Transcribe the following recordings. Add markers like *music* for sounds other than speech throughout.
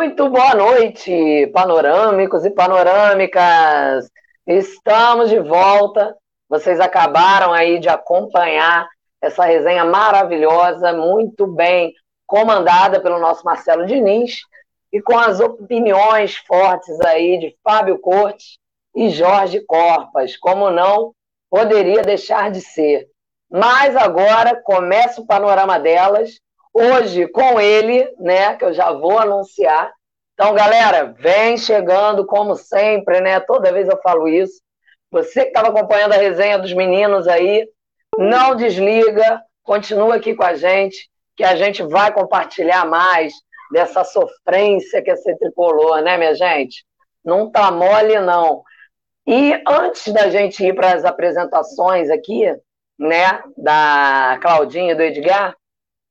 Muito boa noite, panorâmicos e panorâmicas. Estamos de volta. Vocês acabaram aí de acompanhar essa resenha maravilhosa, muito bem comandada pelo nosso Marcelo Diniz e com as opiniões fortes aí de Fábio Cortes e Jorge Corpas. Como não poderia deixar de ser. Mas agora começa o panorama delas hoje com ele, né, que eu já vou anunciar. Então, galera, vem chegando como sempre, né? Toda vez eu falo isso. Você que estava acompanhando a resenha dos meninos aí, não desliga, continua aqui com a gente, que a gente vai compartilhar mais dessa sofrência que é ser tricolor, né, minha gente? Não tá mole, não. E antes da gente ir para as apresentações aqui, né, da Claudinha e do Edgar,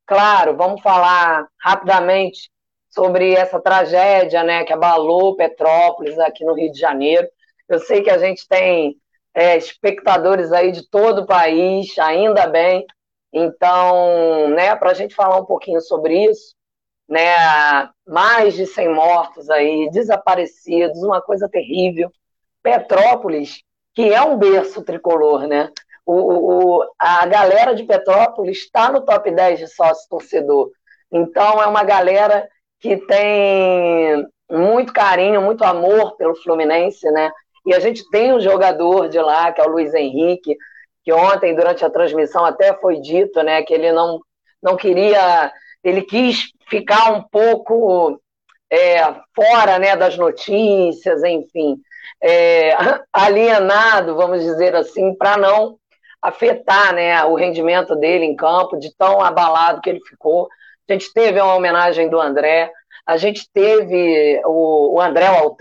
Claro, vamos falar rapidamente sobre essa tragédia né, que abalou Petrópolis aqui no Rio de Janeiro. Eu sei que a gente tem é, espectadores aí de todo o país, ainda bem. Então, né, para a gente falar um pouquinho sobre isso, né, mais de 100 mortos aí, desaparecidos, uma coisa terrível. Petrópolis, que é um berço tricolor, né? O, o, a galera de Petrópolis está no top 10 de sócio torcedor. Então, é uma galera que tem muito carinho, muito amor pelo Fluminense, né? E a gente tem um jogador de lá, que é o Luiz Henrique, que ontem, durante a transmissão, até foi dito, né, que ele não, não queria, ele quis ficar um pouco é, fora, né, das notícias, enfim, é, *laughs* alienado, vamos dizer assim, para não afetar né, o rendimento dele em campo, de tão abalado que ele ficou. A gente teve uma homenagem do André, a gente teve o, o André, o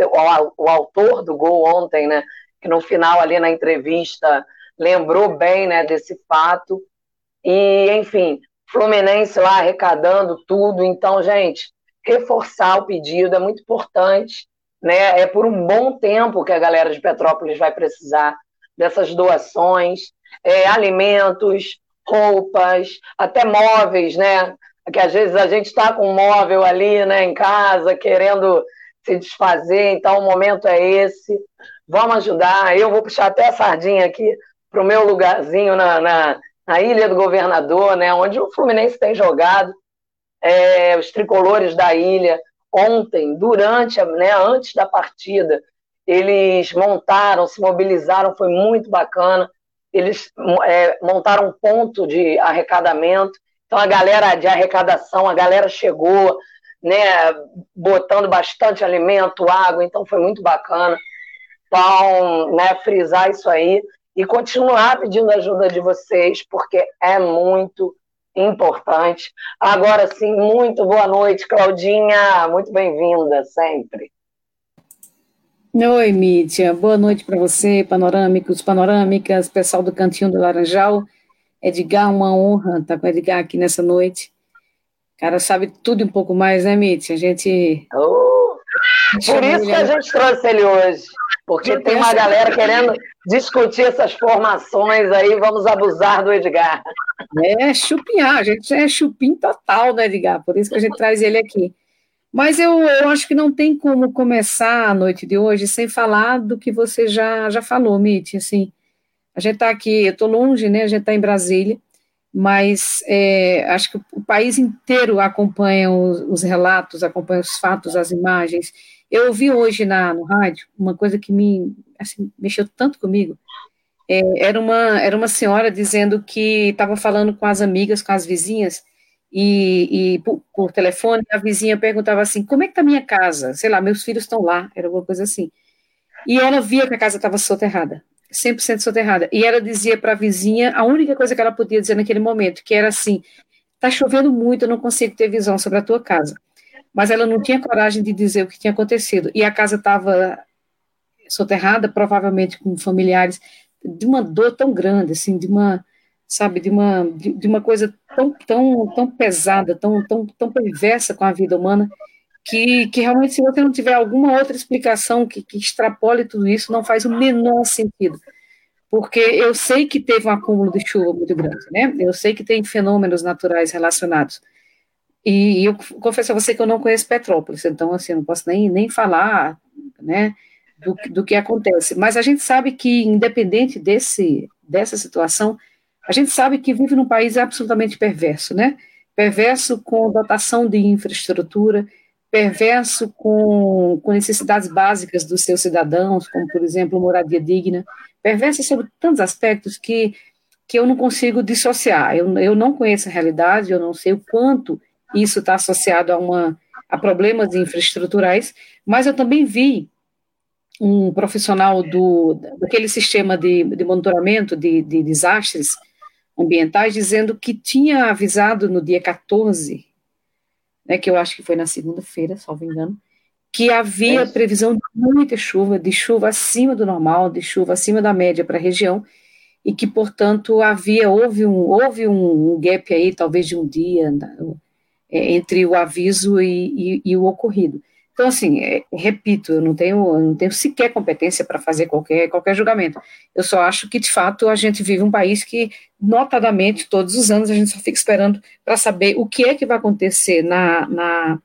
o autor do gol ontem, né, que no final ali na entrevista lembrou bem né, desse fato. E, enfim, Fluminense lá arrecadando tudo. Então, gente, reforçar o pedido é muito importante. Né? É por um bom tempo que a galera de Petrópolis vai precisar dessas doações é, alimentos, roupas, até móveis, né? Que às vezes a gente está com um móvel ali, né, em casa, querendo se desfazer, então o momento é esse. Vamos ajudar. Eu vou puxar até a sardinha aqui para o meu lugarzinho na, na, na, Ilha do Governador, né, onde o Fluminense tem jogado. É, os tricolores da ilha, ontem, durante, né, antes da partida, eles montaram, se mobilizaram, foi muito bacana eles é, montaram um ponto de arrecadamento. Então, a galera de arrecadação, a galera chegou, né, botando bastante alimento, água, então foi muito bacana. Então, né, frisar isso aí e continuar pedindo ajuda de vocês, porque é muito importante. Agora sim, muito boa noite, Claudinha, muito bem-vinda sempre. Oi, Mítia. Boa noite para você, panorâmicos, panorâmicas, pessoal do Cantinho do Laranjal. Edgar, uma honra estar com o Edgar aqui nessa noite. O cara sabe tudo um pouco mais, né, Mítia? A gente. Oh, por isso que a gente trouxe ele hoje. Porque tem uma galera querendo discutir essas formações aí, vamos abusar do Edgar. É, chupinhar, a gente é chupim total do Edgar, por isso que a gente traz ele aqui. Mas eu, eu acho que não tem como começar a noite de hoje sem falar do que você já, já falou, Mitch. Assim, a gente está aqui, eu estou longe, né? A gente está em Brasília, mas é, acho que o país inteiro acompanha os, os, relatos, acompanha os fatos, as imagens. Eu ouvi hoje na, no rádio uma coisa que me assim, mexeu tanto comigo. É, era, uma, era uma senhora dizendo que estava falando com as amigas, com as vizinhas, e, e por, por, telefone, a vizinha perguntava assim: como é que está minha casa? Sei lá, meus filhos estão lá, era alguma coisa assim. E ela via que a casa estava soterrada, 100% soterrada. E ela dizia para a vizinha a única coisa que ela podia dizer naquele momento, que era assim: está chovendo muito, eu não consigo ter visão sobre a tua casa. Mas ela não tinha coragem de dizer o que tinha acontecido. E a casa estava soterrada, provavelmente com familiares, de uma dor tão grande, assim, de uma sabe, de uma, de, de, uma coisa tão, tão, tão pesada, tão, tão, tão perversa com a vida humana, que, que realmente, se você não tiver alguma outra explicação que, que extrapole tudo isso, não faz o menor sentido. Porque eu sei que teve um acúmulo de chuva muito grande, né? Eu sei que tem fenômenos naturais relacionados. E, eu confesso a você que eu não conheço Petrópolis, então, assim, não posso nem, nem falar, né, do, do que acontece. Mas a gente sabe que, independente desse, dessa situação, a gente sabe que vive num país absolutamente perverso, né? Perverso com dotação de infraestrutura, perverso com, com necessidades básicas dos seus cidadãos, como, por exemplo, moradia digna, perverso sobre tantos aspectos que, que eu não consigo dissociar. Eu, eu não conheço a realidade, eu não sei o quanto isso está associado a, uma, a problemas infraestruturais, mas eu também vi um profissional do, daquele sistema de, de monitoramento de, de desastres ambientais dizendo que tinha avisado no dia 14, né, que eu acho que foi na segunda-feira, salvo engano, que havia é previsão de muita chuva, de chuva acima do normal, de chuva acima da média para a região, e que, portanto, havia, houve um, houve um, um gap aí, talvez de um dia, é, entre o aviso e, e, e o ocorrido. Então, assim, é, repito, eu não tenho, eu não tenho sequer competência para fazer qualquer, qualquer julgamento. Eu só acho que, de fato, a gente vive um país que, notadamente, todos os anos, a gente só fica esperando para saber o que é que vai acontecer na, na,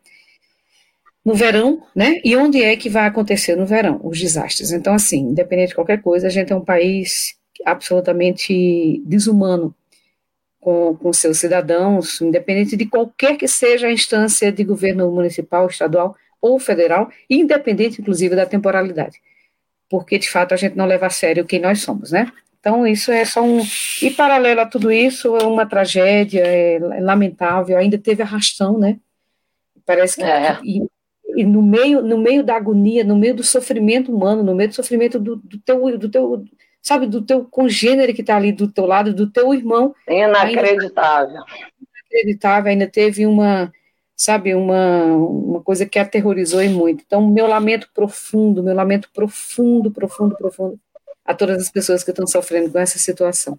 no verão, né? E onde é que vai acontecer no verão os desastres. Então, assim, independente de qualquer coisa, a gente é um país absolutamente desumano com, com seus cidadãos, independente de qualquer que seja a instância de governo municipal, estadual ou federal, independente, inclusive, da temporalidade. Porque, de fato, a gente não leva a sério quem nós somos, né? Então, isso é só um. E, paralelo a tudo isso, é uma tragédia, é lamentável, ainda teve arrastão, né? Parece que. É. E, e, no, meio, no meio da agonia, no meio do sofrimento humano, no meio do sofrimento do, do teu. Do teu sabe, do teu congênero que está ali do teu lado, do teu irmão. Inacreditável. Ainda, inacreditável, ainda teve uma sabe, uma, uma coisa que aterrorizou e muito. Então, meu lamento profundo, meu lamento profundo, profundo, profundo a todas as pessoas que estão sofrendo com essa situação.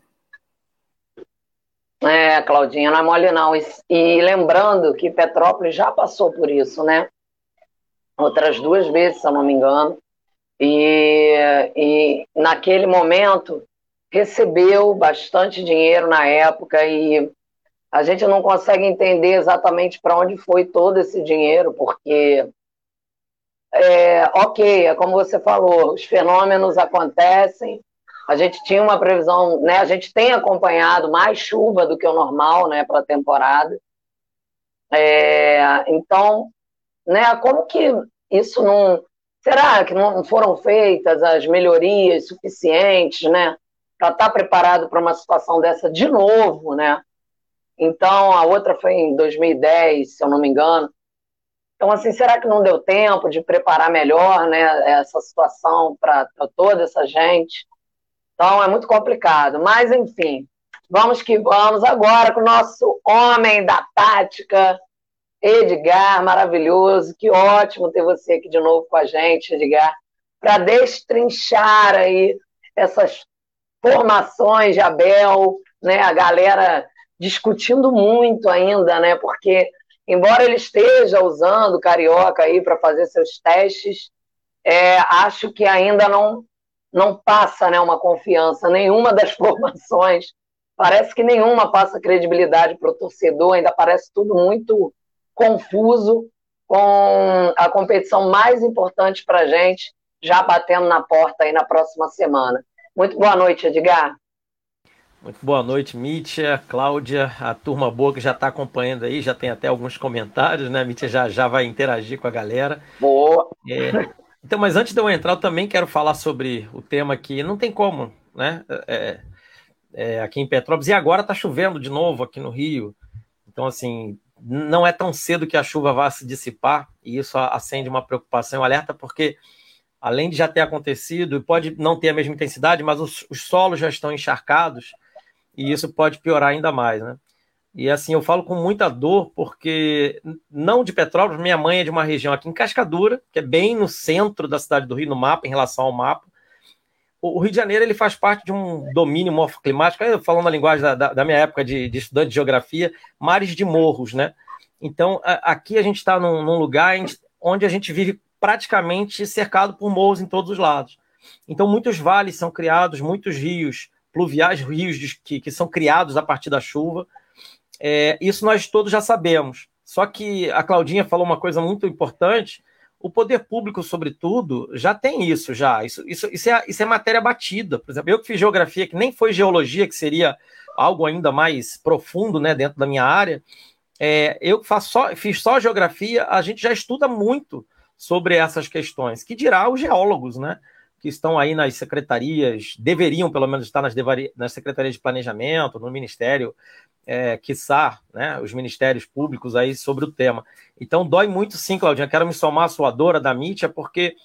É, Claudinha, não é mole não. E, e lembrando que Petrópolis já passou por isso, né? Outras duas vezes, se eu não me engano. E, e naquele momento recebeu bastante dinheiro na época e a gente não consegue entender exatamente para onde foi todo esse dinheiro, porque, é, ok, é como você falou, os fenômenos acontecem, a gente tinha uma previsão, né, a gente tem acompanhado mais chuva do que o normal né, para a temporada. É, então, né, como que isso não. Será que não foram feitas as melhorias suficientes né, para estar tá preparado para uma situação dessa de novo, né? Então, a outra foi em 2010, se eu não me engano. Então, assim, será que não deu tempo de preparar melhor né, essa situação para toda essa gente? Então, é muito complicado. Mas, enfim, vamos que vamos agora com o nosso homem da tática, Edgar, maravilhoso. Que ótimo ter você aqui de novo com a gente, Edgar, para destrinchar aí essas formações de Abel, né, a galera discutindo muito ainda, né? Porque, embora ele esteja usando carioca aí para fazer seus testes, é, acho que ainda não, não passa né, uma confiança. Nenhuma das *laughs* formações, parece que nenhuma passa credibilidade para o torcedor, ainda parece tudo muito confuso, com a competição mais importante para a gente já batendo na porta aí na próxima semana. Muito boa noite, Edgar. Muito boa noite, Mítia, Cláudia, a turma boa que já está acompanhando aí, já tem até alguns comentários, né? Mítia já, já vai interagir com a galera. Boa! É, então, mas antes de eu entrar, eu também quero falar sobre o tema que não tem como, né? É, é, aqui em Petrópolis, e agora está chovendo de novo aqui no Rio. Então, assim, não é tão cedo que a chuva vá se dissipar, e isso acende uma preocupação, um alerta, porque além de já ter acontecido, pode não ter a mesma intensidade, mas os, os solos já estão encharcados e isso pode piorar ainda mais, né? E assim, eu falo com muita dor, porque não de Petrópolis, minha mãe é de uma região aqui em Cascadura, que é bem no centro da cidade do Rio, no mapa, em relação ao mapa. O Rio de Janeiro ele faz parte de um domínio morfoclimático, falando a linguagem da, da, da minha época de, de, estudante de geografia, mares de morros, né? Então, a, aqui a gente está num, num, lugar onde a gente vive praticamente cercado por morros em todos os lados. Então, muitos vales são criados, muitos rios pluviais, rios que, que são criados a partir da chuva. É, isso nós todos já sabemos. Só que a Claudinha falou uma coisa muito importante. O poder público, sobretudo, já tem isso, já. Isso, isso, isso, é, isso é matéria batida. Por exemplo, eu que fiz geografia, que nem foi geologia, que seria algo ainda mais profundo né, dentro da minha área, é, eu faço só, fiz só geografia, a gente já estuda muito sobre essas questões, que dirá os geólogos, né? Que estão aí nas secretarias, deveriam pelo menos estar nas, nas secretarias de planejamento, no Ministério, é, quiçá, né, os ministérios públicos aí sobre o tema. Então dói muito sim, Claudinha. Quero me somar à sua dora da Mítia, porque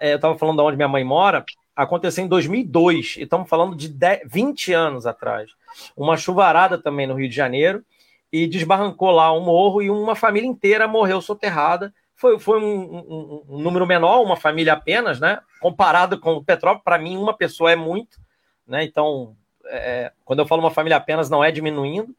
é, eu estava falando de onde minha mãe mora, aconteceu em 2002, e estamos falando de 10, 20 anos atrás. Uma chuvarada também no Rio de Janeiro, e desbarrancou lá um morro e uma família inteira morreu soterrada. Foi, foi um, um, um número menor, uma família apenas, né? Comparado com o Petrópolis, para mim, uma pessoa é muito, né? Então, é, quando eu falo uma família apenas, não é diminuindo,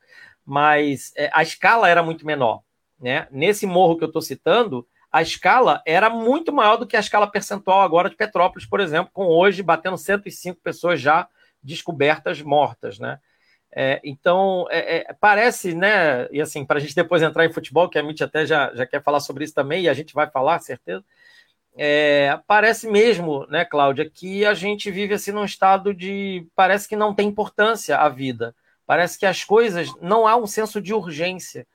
mas é, a escala era muito menor, né? Nesse morro que eu estou citando, a escala era muito maior do que a escala percentual agora de Petrópolis, por exemplo, com hoje batendo 105 pessoas já descobertas mortas, né? É, então, é, é, parece, né? E assim, para a gente depois entrar em futebol, que a Mitch até já, já quer falar sobre isso também, e a gente vai falar, certeza. É, parece mesmo, né, Cláudia, que a gente vive assim num estado de. Parece que não tem importância a vida. Parece que as coisas. Não há um senso de urgência.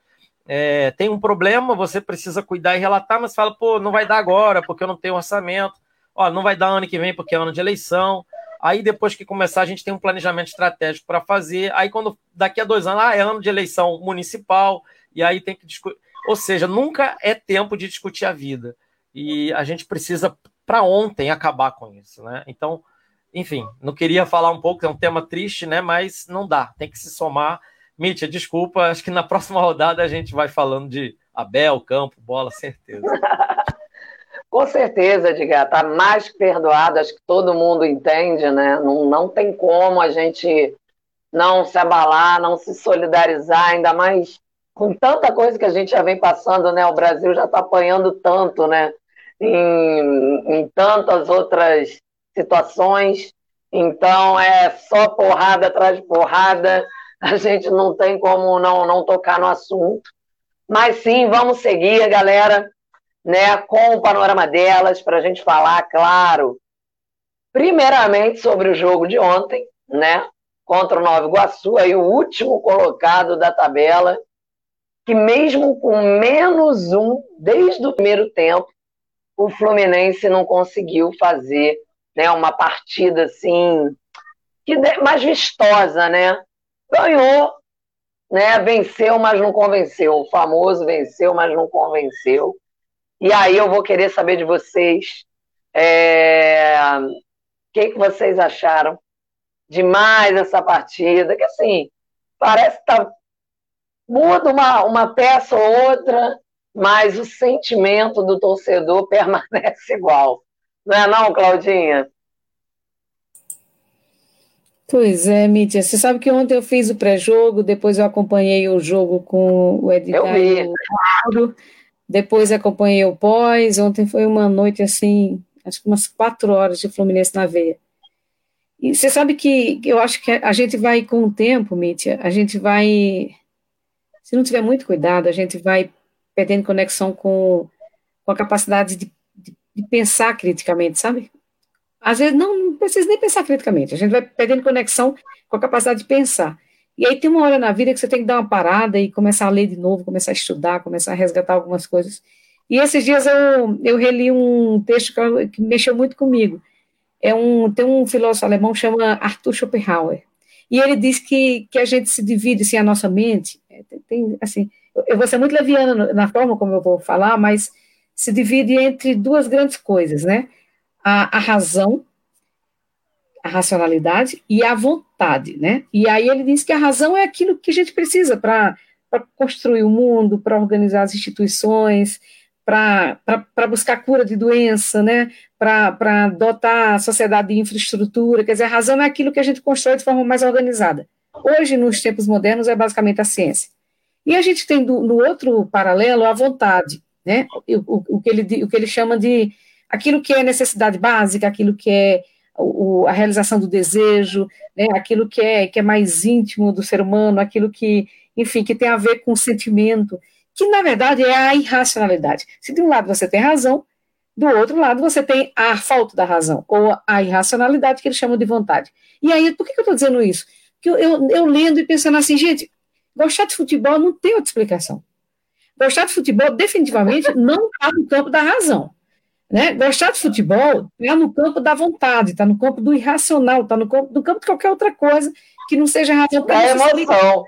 É, tem um problema, você precisa cuidar e relatar, mas fala, pô, não vai dar agora, porque eu não tenho orçamento. Ó, não vai dar ano que vem, porque é ano de eleição. Aí depois que começar, a gente tem um planejamento estratégico para fazer. Aí quando daqui a dois anos, ah, é ano de eleição municipal, e aí tem que discutir. Ou seja, nunca é tempo de discutir a vida. E a gente precisa, para ontem, acabar com isso. Né? Então, enfim, não queria falar um pouco, é um tema triste, né? Mas não dá, tem que se somar. Mítia, desculpa, acho que na próxima *laughs* rodada a gente vai falando de Abel, campo, bola, certeza. *laughs* Com certeza, Edgar, está mais que perdoado, acho que todo mundo entende, né? Não, não tem como a gente não se abalar, não se solidarizar, ainda mais com tanta coisa que a gente já vem passando, né? O Brasil já está apanhando tanto, né? Em, em tantas outras situações. Então é só porrada atrás de porrada. A gente não tem como não, não tocar no assunto. Mas sim, vamos seguir, galera né, com o panorama delas, para a gente falar, claro, primeiramente sobre o jogo de ontem, né, contra o Nova Iguaçu, aí o último colocado da tabela, que mesmo com menos um, desde o primeiro tempo, o Fluminense não conseguiu fazer né, uma partida assim, que mais vistosa, né? Ganhou, né? Venceu, mas não convenceu. O famoso venceu, mas não convenceu. E aí eu vou querer saber de vocês é, o que, que vocês acharam de mais essa partida, que assim, parece que tá, muda uma, uma peça ou outra, mas o sentimento do torcedor *laughs* permanece igual. Não é não, Claudinha? Pois é, Mítia. Você sabe que ontem eu fiz o pré-jogo, depois eu acompanhei o jogo com o Edgar e o depois acompanhei o pós. Ontem foi uma noite assim, acho que umas quatro horas de Fluminense na veia. E você sabe que eu acho que a gente vai com o tempo, Mítia, a gente vai. Se não tiver muito cuidado, a gente vai perdendo conexão com, com a capacidade de, de, de pensar criticamente, sabe? Às vezes não, não precisa nem pensar criticamente, a gente vai perdendo conexão com a capacidade de pensar. E aí tem uma hora na vida que você tem que dar uma parada e começar a ler de novo, começar a estudar, começar a resgatar algumas coisas. E esses dias eu, eu reli um texto que, que mexeu muito comigo. É um, tem um filósofo alemão que chama Arthur Schopenhauer. E ele diz que, que a gente se divide, assim, a nossa mente, é, tem, assim, eu vou ser muito leviana na forma como eu vou falar, mas se divide entre duas grandes coisas, né? A, a razão, a racionalidade e a vontade, né? E aí ele diz que a razão é aquilo que a gente precisa para construir o mundo, para organizar as instituições, para buscar cura de doença, né? Para dotar a sociedade de infraestrutura. Quer dizer, a razão é aquilo que a gente constrói de forma mais organizada. Hoje, nos tempos modernos, é basicamente a ciência. E a gente tem do, no outro paralelo a vontade, né? O, o, o, que ele, o que ele chama de aquilo que é necessidade básica, aquilo que é o, a realização do desejo, né, aquilo que é, que é mais íntimo do ser humano, aquilo que, enfim, que tem a ver com o sentimento. que na verdade é a irracionalidade. Se de um lado você tem razão, do outro lado você tem a falta da razão, ou a irracionalidade que eles chamam de vontade. E aí, por que, eu estou dizendo isso? Porque eu, eu, eu lendo e pensando assim, gente, gostar de futebol não tem outra explicação. Gostar de futebol definitivamente não está no campo da razão. Né? Gostar de futebol está no campo da vontade, está no campo do irracional, está no campo, no campo de qualquer outra coisa que não seja razão. É emoção.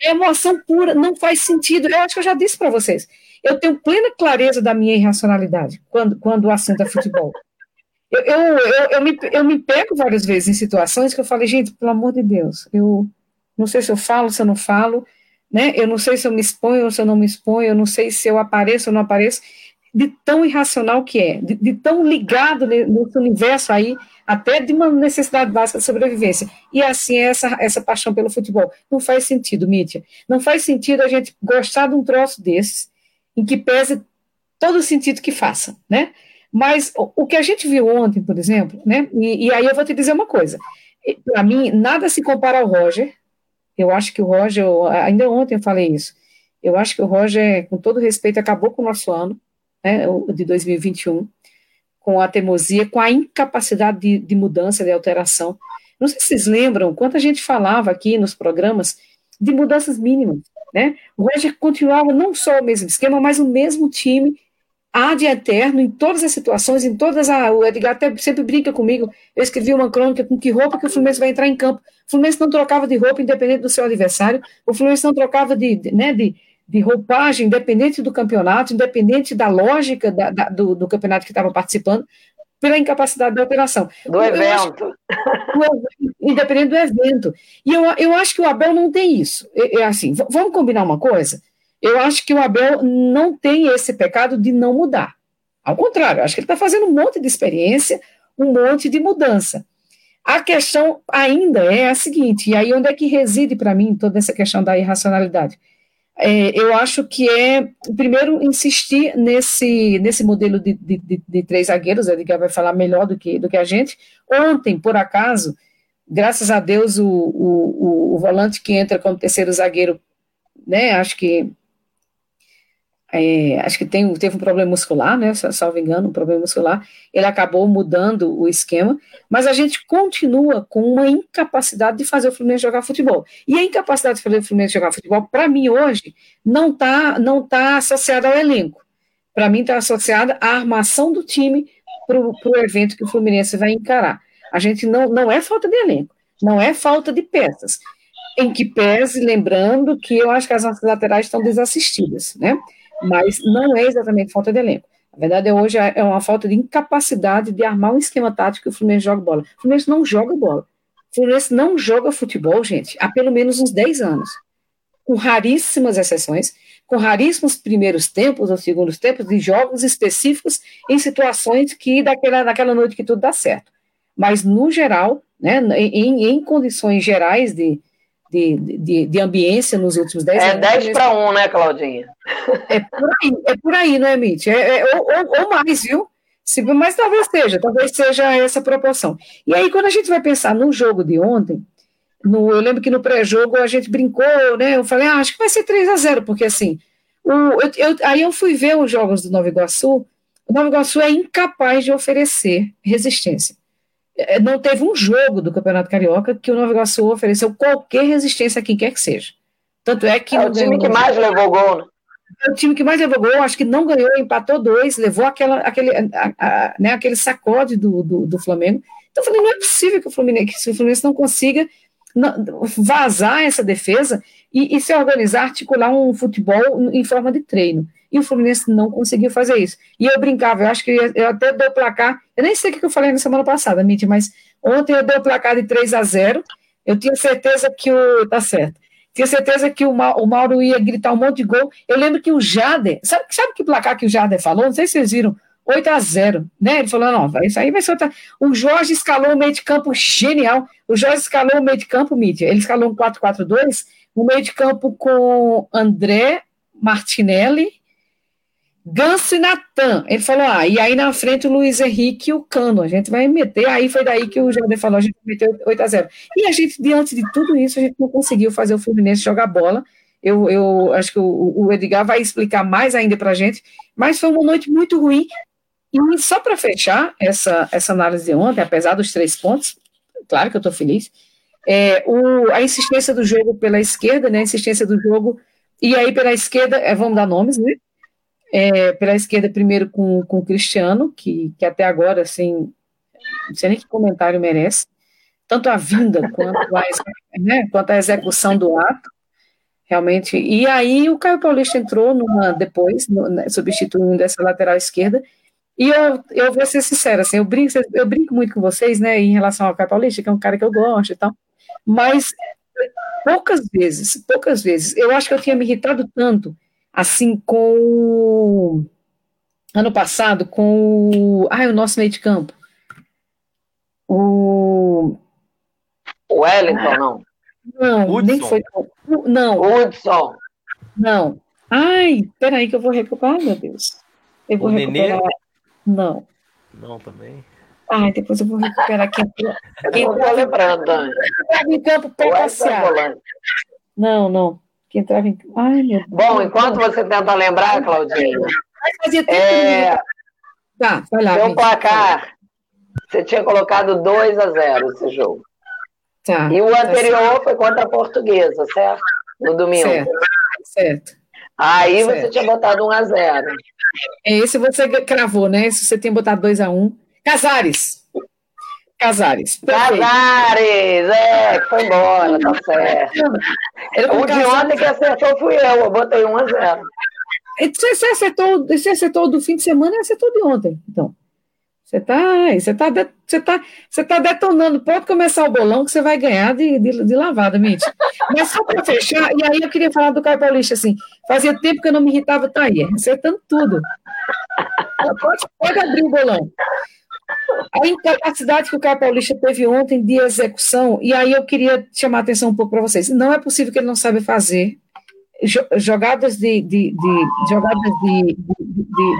É emoção pura, não faz sentido. Eu acho que eu já disse para vocês. Eu tenho plena clareza da minha irracionalidade quando, quando o assunto é futebol. Eu, eu, eu, eu, me, eu me pego várias vezes em situações que eu falei, gente, pelo amor de Deus, eu não sei se eu falo, se eu não falo, né? Eu não sei se eu me exponho ou se eu não me exponho, eu não sei se eu apareço ou não apareço de tão irracional que é, de, de tão ligado nesse universo aí, até de uma necessidade básica de sobrevivência. E assim é essa, essa paixão pelo futebol. Não faz sentido, Mítia. Não faz sentido a gente gostar de um troço desses, em que pese todo o sentido que faça, né? Mas o, o que a gente viu ontem, por exemplo, né? E, e aí eu vou te dizer uma coisa. Para mim, nada se compara ao Roger. Eu acho que o Roger, ainda ontem eu falei isso. Eu acho que o Roger, com todo respeito, acabou com o nosso ano né, de 2021, com a teimosia, com a incapacidade de, de mudança, de alteração. Não sei se vocês lembram quanta gente falava aqui nos programas de mudanças mínimas. Né? O Roger continuava não só o mesmo esquema, mas o mesmo time de eterno em todas as situações, em todas a, o Edgar até sempre brinca comigo, eu escrevi uma crônica com que roupa que o Fluminense vai entrar em campo. O Fluminense não trocava de roupa independente do seu adversário, o Fluminense não trocava de, né, de, de roupagem, independente do campeonato, independente da lógica da, da, do, do, campeonato que estava participando, pela incapacidade da operação. Do evento. Acho, independente do evento. E eu, eu acho que o Abel não tem isso. É, é assim, vamos combinar uma coisa? Eu acho que o Abel não tem esse pecado de não mudar. Ao contrário, acho que ele está fazendo um monte de experiência, um monte de mudança. A questão ainda é a seguinte, e aí onde é que reside para mim toda essa questão da irracionalidade? É, eu acho que é, primeiro, insistir nesse, nesse modelo de, de, de, de três zagueiros, a Edgar vai falar melhor do que, do que a gente. Ontem, por acaso, graças a Deus, o, o, o, o volante que entra como terceiro zagueiro, né, acho que é, acho que tem, teve um problema muscular, né, salvo engano, um problema muscular, ele acabou mudando o esquema, mas a gente continua com uma incapacidade de fazer o Fluminense jogar futebol. E a incapacidade de fazer o Fluminense jogar futebol, para mim, hoje, não está não tá associada ao elenco. Para mim, está associada à armação do time para o evento que o Fluminense vai encarar. A gente não, não é falta de elenco, não é falta de peças. Em que pese, lembrando que eu acho que as laterais estão desassistidas, né? Mas não é exatamente falta de elenco. Na verdade, hoje é, é uma falta de incapacidade de armar um esquema tático que o Fluminense joga bola. O Fluminense não joga bola. O Fluminense não joga futebol, gente, há pelo menos uns 10 anos. Com raríssimas exceções, com raríssimos primeiros tempos ou segundos tempos de jogos específicos em situações que daquela, daquela noite que tudo dá certo. Mas, no geral, né, em, em condições gerais de, de, de, de ambiência nos últimos 10 é anos. É 10 para 1, né, Claudinha? É por aí, é por aí, não é, Mitch? É, é, ou, ou, mais, viu? Mas talvez seja, talvez seja essa proporção. E aí, quando a gente vai pensar no jogo de ontem, no, eu lembro que no pré-jogo a gente brincou, né? Eu falei, ah, acho que vai ser 3 a 0 porque assim, o, eu, eu, aí eu fui ver os jogos do Nova Iguaçu, o Nova Iguaçu é incapaz de oferecer resistência. É, não teve um jogo do Campeonato Carioca que o Nova Iguaçu ofereceu qualquer resistência a quem quer que seja. Tanto é que. É o time que mais levou gol, né? É o time que mais levou gol, acho que não ganhou, empatou dois, levou aquela, aquele, a, a, né, aquele sacode do, do, do, Flamengo. Então eu falei, não é possível que o Fluminense, que o Fluminense não consiga vazar essa defesa e, e se organizar, articular um futebol em forma de treino e o Fluminense não conseguiu fazer isso. E eu brincava, eu acho que eu até o placar, eu nem sei o que eu falei na semana passada, Mitty, mas ontem eu dei o placar de 3 a 0 eu tinha certeza que o. Tá certo. Tinha certeza que o, Ma, o Mauro ia gritar um monte de gol. Eu lembro que o Jader, sabe, sabe que placar que o Jader falou? Não sei se vocês viram. 8 a 0 né? Ele falou: não, isso aí vai ser outra. O Jorge escalou o meio de campo genial. O Jorge escalou o meio de campo, Mídia. Ele escalou um 4-4-2, o meio de campo com André Martinelli, Ganso e Natan. Ele falou, ah, e aí na frente o Luiz Henrique e o Cano. A gente vai meter. Aí foi daí que o Jader falou, a gente meteu 8 a 0 E a gente, diante de tudo isso, a gente não conseguiu fazer o Fluminense jogar bola Eu, eu acho que o, o Edgar vai explicar mais ainda para a gente, mas foi uma noite muito ruim. E só para fechar essa, essa análise de ontem, apesar dos três pontos, claro que eu estou feliz, é, o, a insistência do jogo pela esquerda, né, a insistência do jogo, e aí pela esquerda, é, vamos dar nomes, né, é, pela esquerda primeiro com, com o Cristiano, que, que até agora, assim, não sei nem que comentário merece, tanto a vinda quanto a, né, quanto a execução do ato, realmente, e aí o Caio Paulista entrou numa, depois, no, né, substituindo essa lateral esquerda, e eu, eu vou ser sincera, assim, eu brinco, eu brinco muito com vocês, né, em relação ao Caio Paulista, que é um cara que eu gosto e tal, mas poucas vezes, poucas vezes, eu acho que eu tinha me irritado tanto, assim, com ano passado, com o, ai, o nosso meio de campo, o... O Wellington, não? Não, Hudson. nem foi, não. Hudson. Não. Ai, peraí que eu vou recuperar, meu Deus. Eu vou o recuperar. Nenê? Não. Não, também. Ai, depois eu vou recuperar quem, quem vou lembrando, Dani. Entrava em campo para passear. Não, não. Quem entrava em Ai, meu Deus. Bom, enquanto você tenta lembrar, Claudinha. Fazia tempo é... Tá, vai lá. Seu placar. Você tinha colocado 2 a 0 esse jogo. Tá, e o tá anterior tá foi contra a portuguesa, certo? No domingo. Certo. certo. Aí certo. você tinha botado 1 a 0 Esse você cravou, né? Se você tinha botado 2 a 1 Casares. Casares. Casares, é, foi embora, tá certo. O de ontem que acertou fui eu, eu botei 1 a 0 Você acertou, você acertou do fim de semana e acertou de ontem, então. Você está você tá, você tá, você tá detonando. Pode começar o bolão que você vai ganhar de, de, de lavada, Mitch. Mas só para fechar, e aí eu queria falar do Caio Paulista, assim, fazia tempo que eu não me irritava, tá aí, acertando tudo. Pode, pode abrir o bolão. A incapacidade que o Caio Paulista teve ontem de execução, e aí eu queria chamar a atenção um pouco para vocês. Não é possível que ele não saiba fazer jogadas de, de, de jogadas de, de,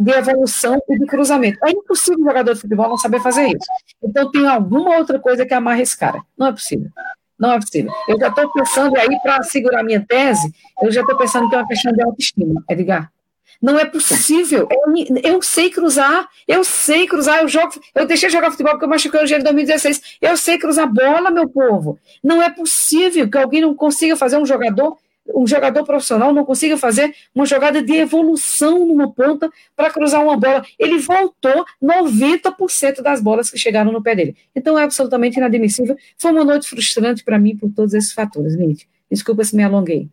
de, evolução e de cruzamento. É impossível um jogador de futebol não saber fazer isso. Então tem alguma outra coisa que amarra esse cara. Não é possível. Não é possível. Eu já estou pensando aí, para segurar minha tese, eu já estou pensando que é uma questão de autoestima, Edgar. Não é possível. Eu, eu, sei cruzar, eu sei cruzar, eu jogo, eu deixei de jogar futebol porque eu machuquei o gelo em 2016. Eu sei cruzar bola, meu povo. Não é possível que alguém não consiga fazer um jogador um jogador profissional não consiga fazer uma jogada de evolução numa ponta para cruzar uma bola. Ele voltou 90% das bolas que chegaram no pé dele. Então é absolutamente inadmissível. Foi uma noite frustrante para mim por todos esses fatores, gente. Desculpa se me alonguei.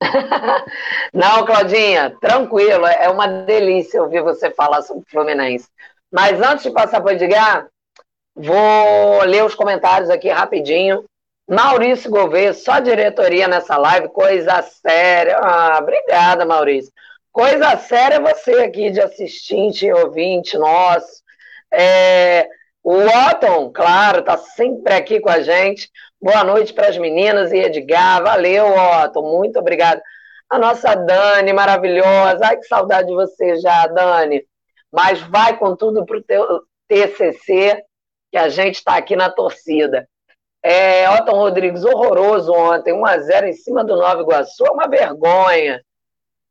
*laughs* Não, Claudinha, tranquilo. É uma delícia ouvir você falar sobre o Fluminense. Mas antes de passar para o Edgar, vou ler os comentários aqui rapidinho. Maurício Gouveia, só diretoria nessa live, coisa séria. Ah, obrigada, Maurício. Coisa séria é você aqui de assistente e ouvinte nosso. É, o Otton, claro, está sempre aqui com a gente. Boa noite para as meninas e Edgar. Valeu, Otton, muito obrigado. A nossa Dani, maravilhosa. Ai, que saudade de você já, Dani. Mas vai com tudo para o teu TCC, que a gente está aqui na torcida. É, Otton Rodrigues, horroroso ontem, 1x0 em cima do Nova Iguaçu, é uma vergonha.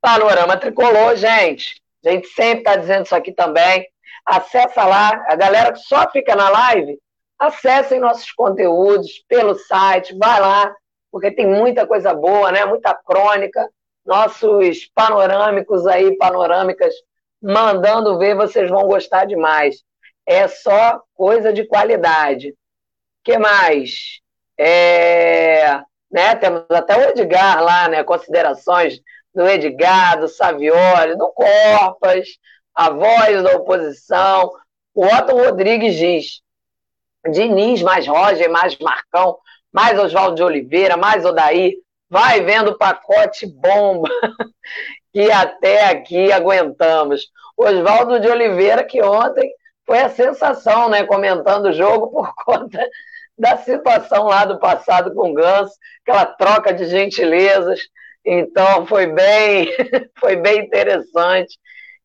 Panorama tricolor, gente. A gente sempre está dizendo isso aqui também. Acessa lá, a galera que só fica na live, acessem nossos conteúdos pelo site, vai lá, porque tem muita coisa boa, né? Muita crônica, nossos panorâmicos aí, panorâmicas, mandando ver, vocês vão gostar demais. É só coisa de qualidade que mais? É, né, temos até o Edgar lá, né? Considerações do Edgar, do Savioli, do Corpas, a voz da oposição. O Otto Rodrigues diz: Diniz, mais Roger, mais Marcão, mais Oswaldo de Oliveira, mais Odaí. Vai vendo o pacote bomba *laughs* que até aqui aguentamos. Oswaldo de Oliveira, que ontem foi a sensação, né? Comentando o jogo por *laughs* conta da situação lá do passado com o Ganso, aquela troca de gentilezas. Então foi bem, *laughs* foi bem interessante.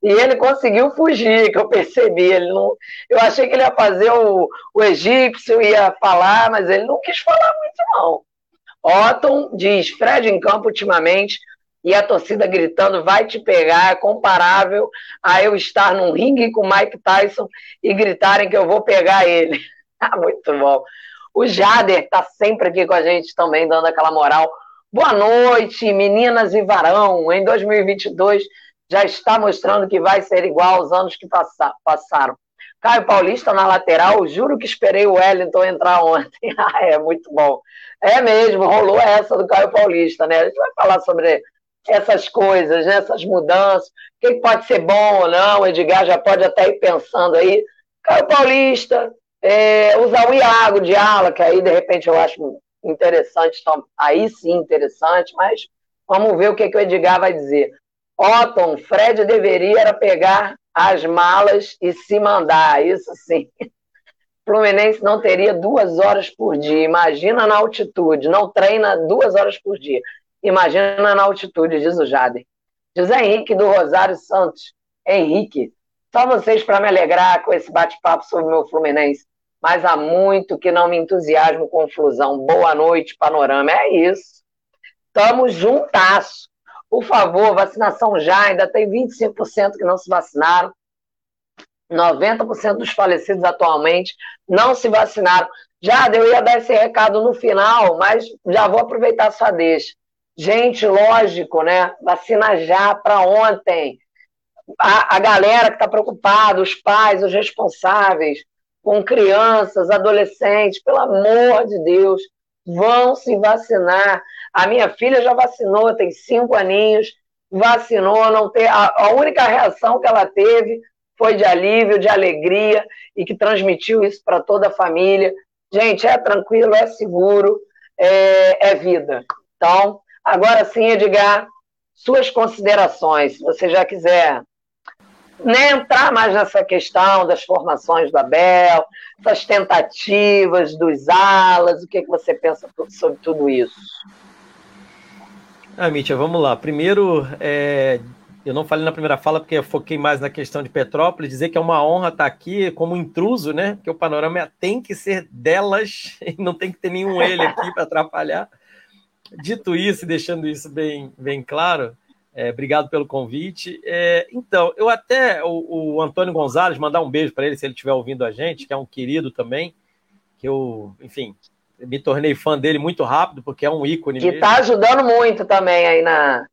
E ele conseguiu fugir, que eu percebi. Ele não, eu achei que ele ia fazer o, o egípcio, ia falar, mas ele não quis falar muito, não. Otton diz: Fred em campo ultimamente e a torcida gritando vai te pegar, é comparável a eu estar num ringue com Mike Tyson e gritarem que eu vou pegar ele. *laughs* Ah, muito bom. O Jader está sempre aqui com a gente também, dando aquela moral. Boa noite, meninas e varão. Em 2022 já está mostrando que vai ser igual aos anos que passaram. Caio Paulista na lateral, juro que esperei o Wellington entrar ontem. *laughs* ah, é muito bom. É mesmo, rolou essa do Caio Paulista, né? A gente vai falar sobre essas coisas, né? essas mudanças, o que pode ser bom ou não, o Edgar já pode até ir pensando aí. Caio Paulista, é, usar o Iago de ala, que aí de repente eu acho interessante, aí sim interessante, mas vamos ver o que, que o Edgar vai dizer. Otton, Fred deveria pegar as malas e se mandar, isso sim. *laughs* Fluminense não teria duas horas por dia. Imagina na altitude, não treina duas horas por dia. Imagina na altitude, diz o Jader. José Henrique do Rosário Santos. Henrique, só vocês para me alegrar com esse bate-papo sobre o meu Fluminense. Mas há muito que não me entusiasmo com fusão. Boa noite, panorama. É isso. Estamos juntasso. Por favor, vacinação já. Ainda tem 25% que não se vacinaram. 90% dos falecidos atualmente não se vacinaram. Já eu ia dar esse recado no final, mas já vou aproveitar a sua deixa. Gente, lógico, né? Vacina já para ontem. A, a galera que está preocupada, os pais, os responsáveis, com crianças, adolescentes, pelo amor de Deus, vão se vacinar. A minha filha já vacinou, tem cinco aninhos, vacinou, não tem, a, a única reação que ela teve foi de alívio, de alegria e que transmitiu isso para toda a família. Gente, é tranquilo, é seguro, é, é vida. Então, Agora sim, Edgar, suas considerações, se você já quiser né, entrar mais nessa questão das formações do Abel, das tentativas dos alas, o que, que você pensa sobre tudo isso? Ah, Mítia, vamos lá. Primeiro, é, eu não falei na primeira fala porque eu foquei mais na questão de Petrópolis, dizer que é uma honra estar aqui como intruso, né? Que o panorama tem que ser delas, *laughs* e não tem que ter nenhum ele aqui para atrapalhar. Dito isso e deixando isso bem, bem claro, é, obrigado pelo convite. É, então, eu até, o, o, Antônio Gonzalez, mandar um beijo para ele, se ele estiver ouvindo a gente, que é um querido também, que eu, enfim, me tornei fã dele muito rápido, porque é um ícone. Que está ajudando muito também aí na,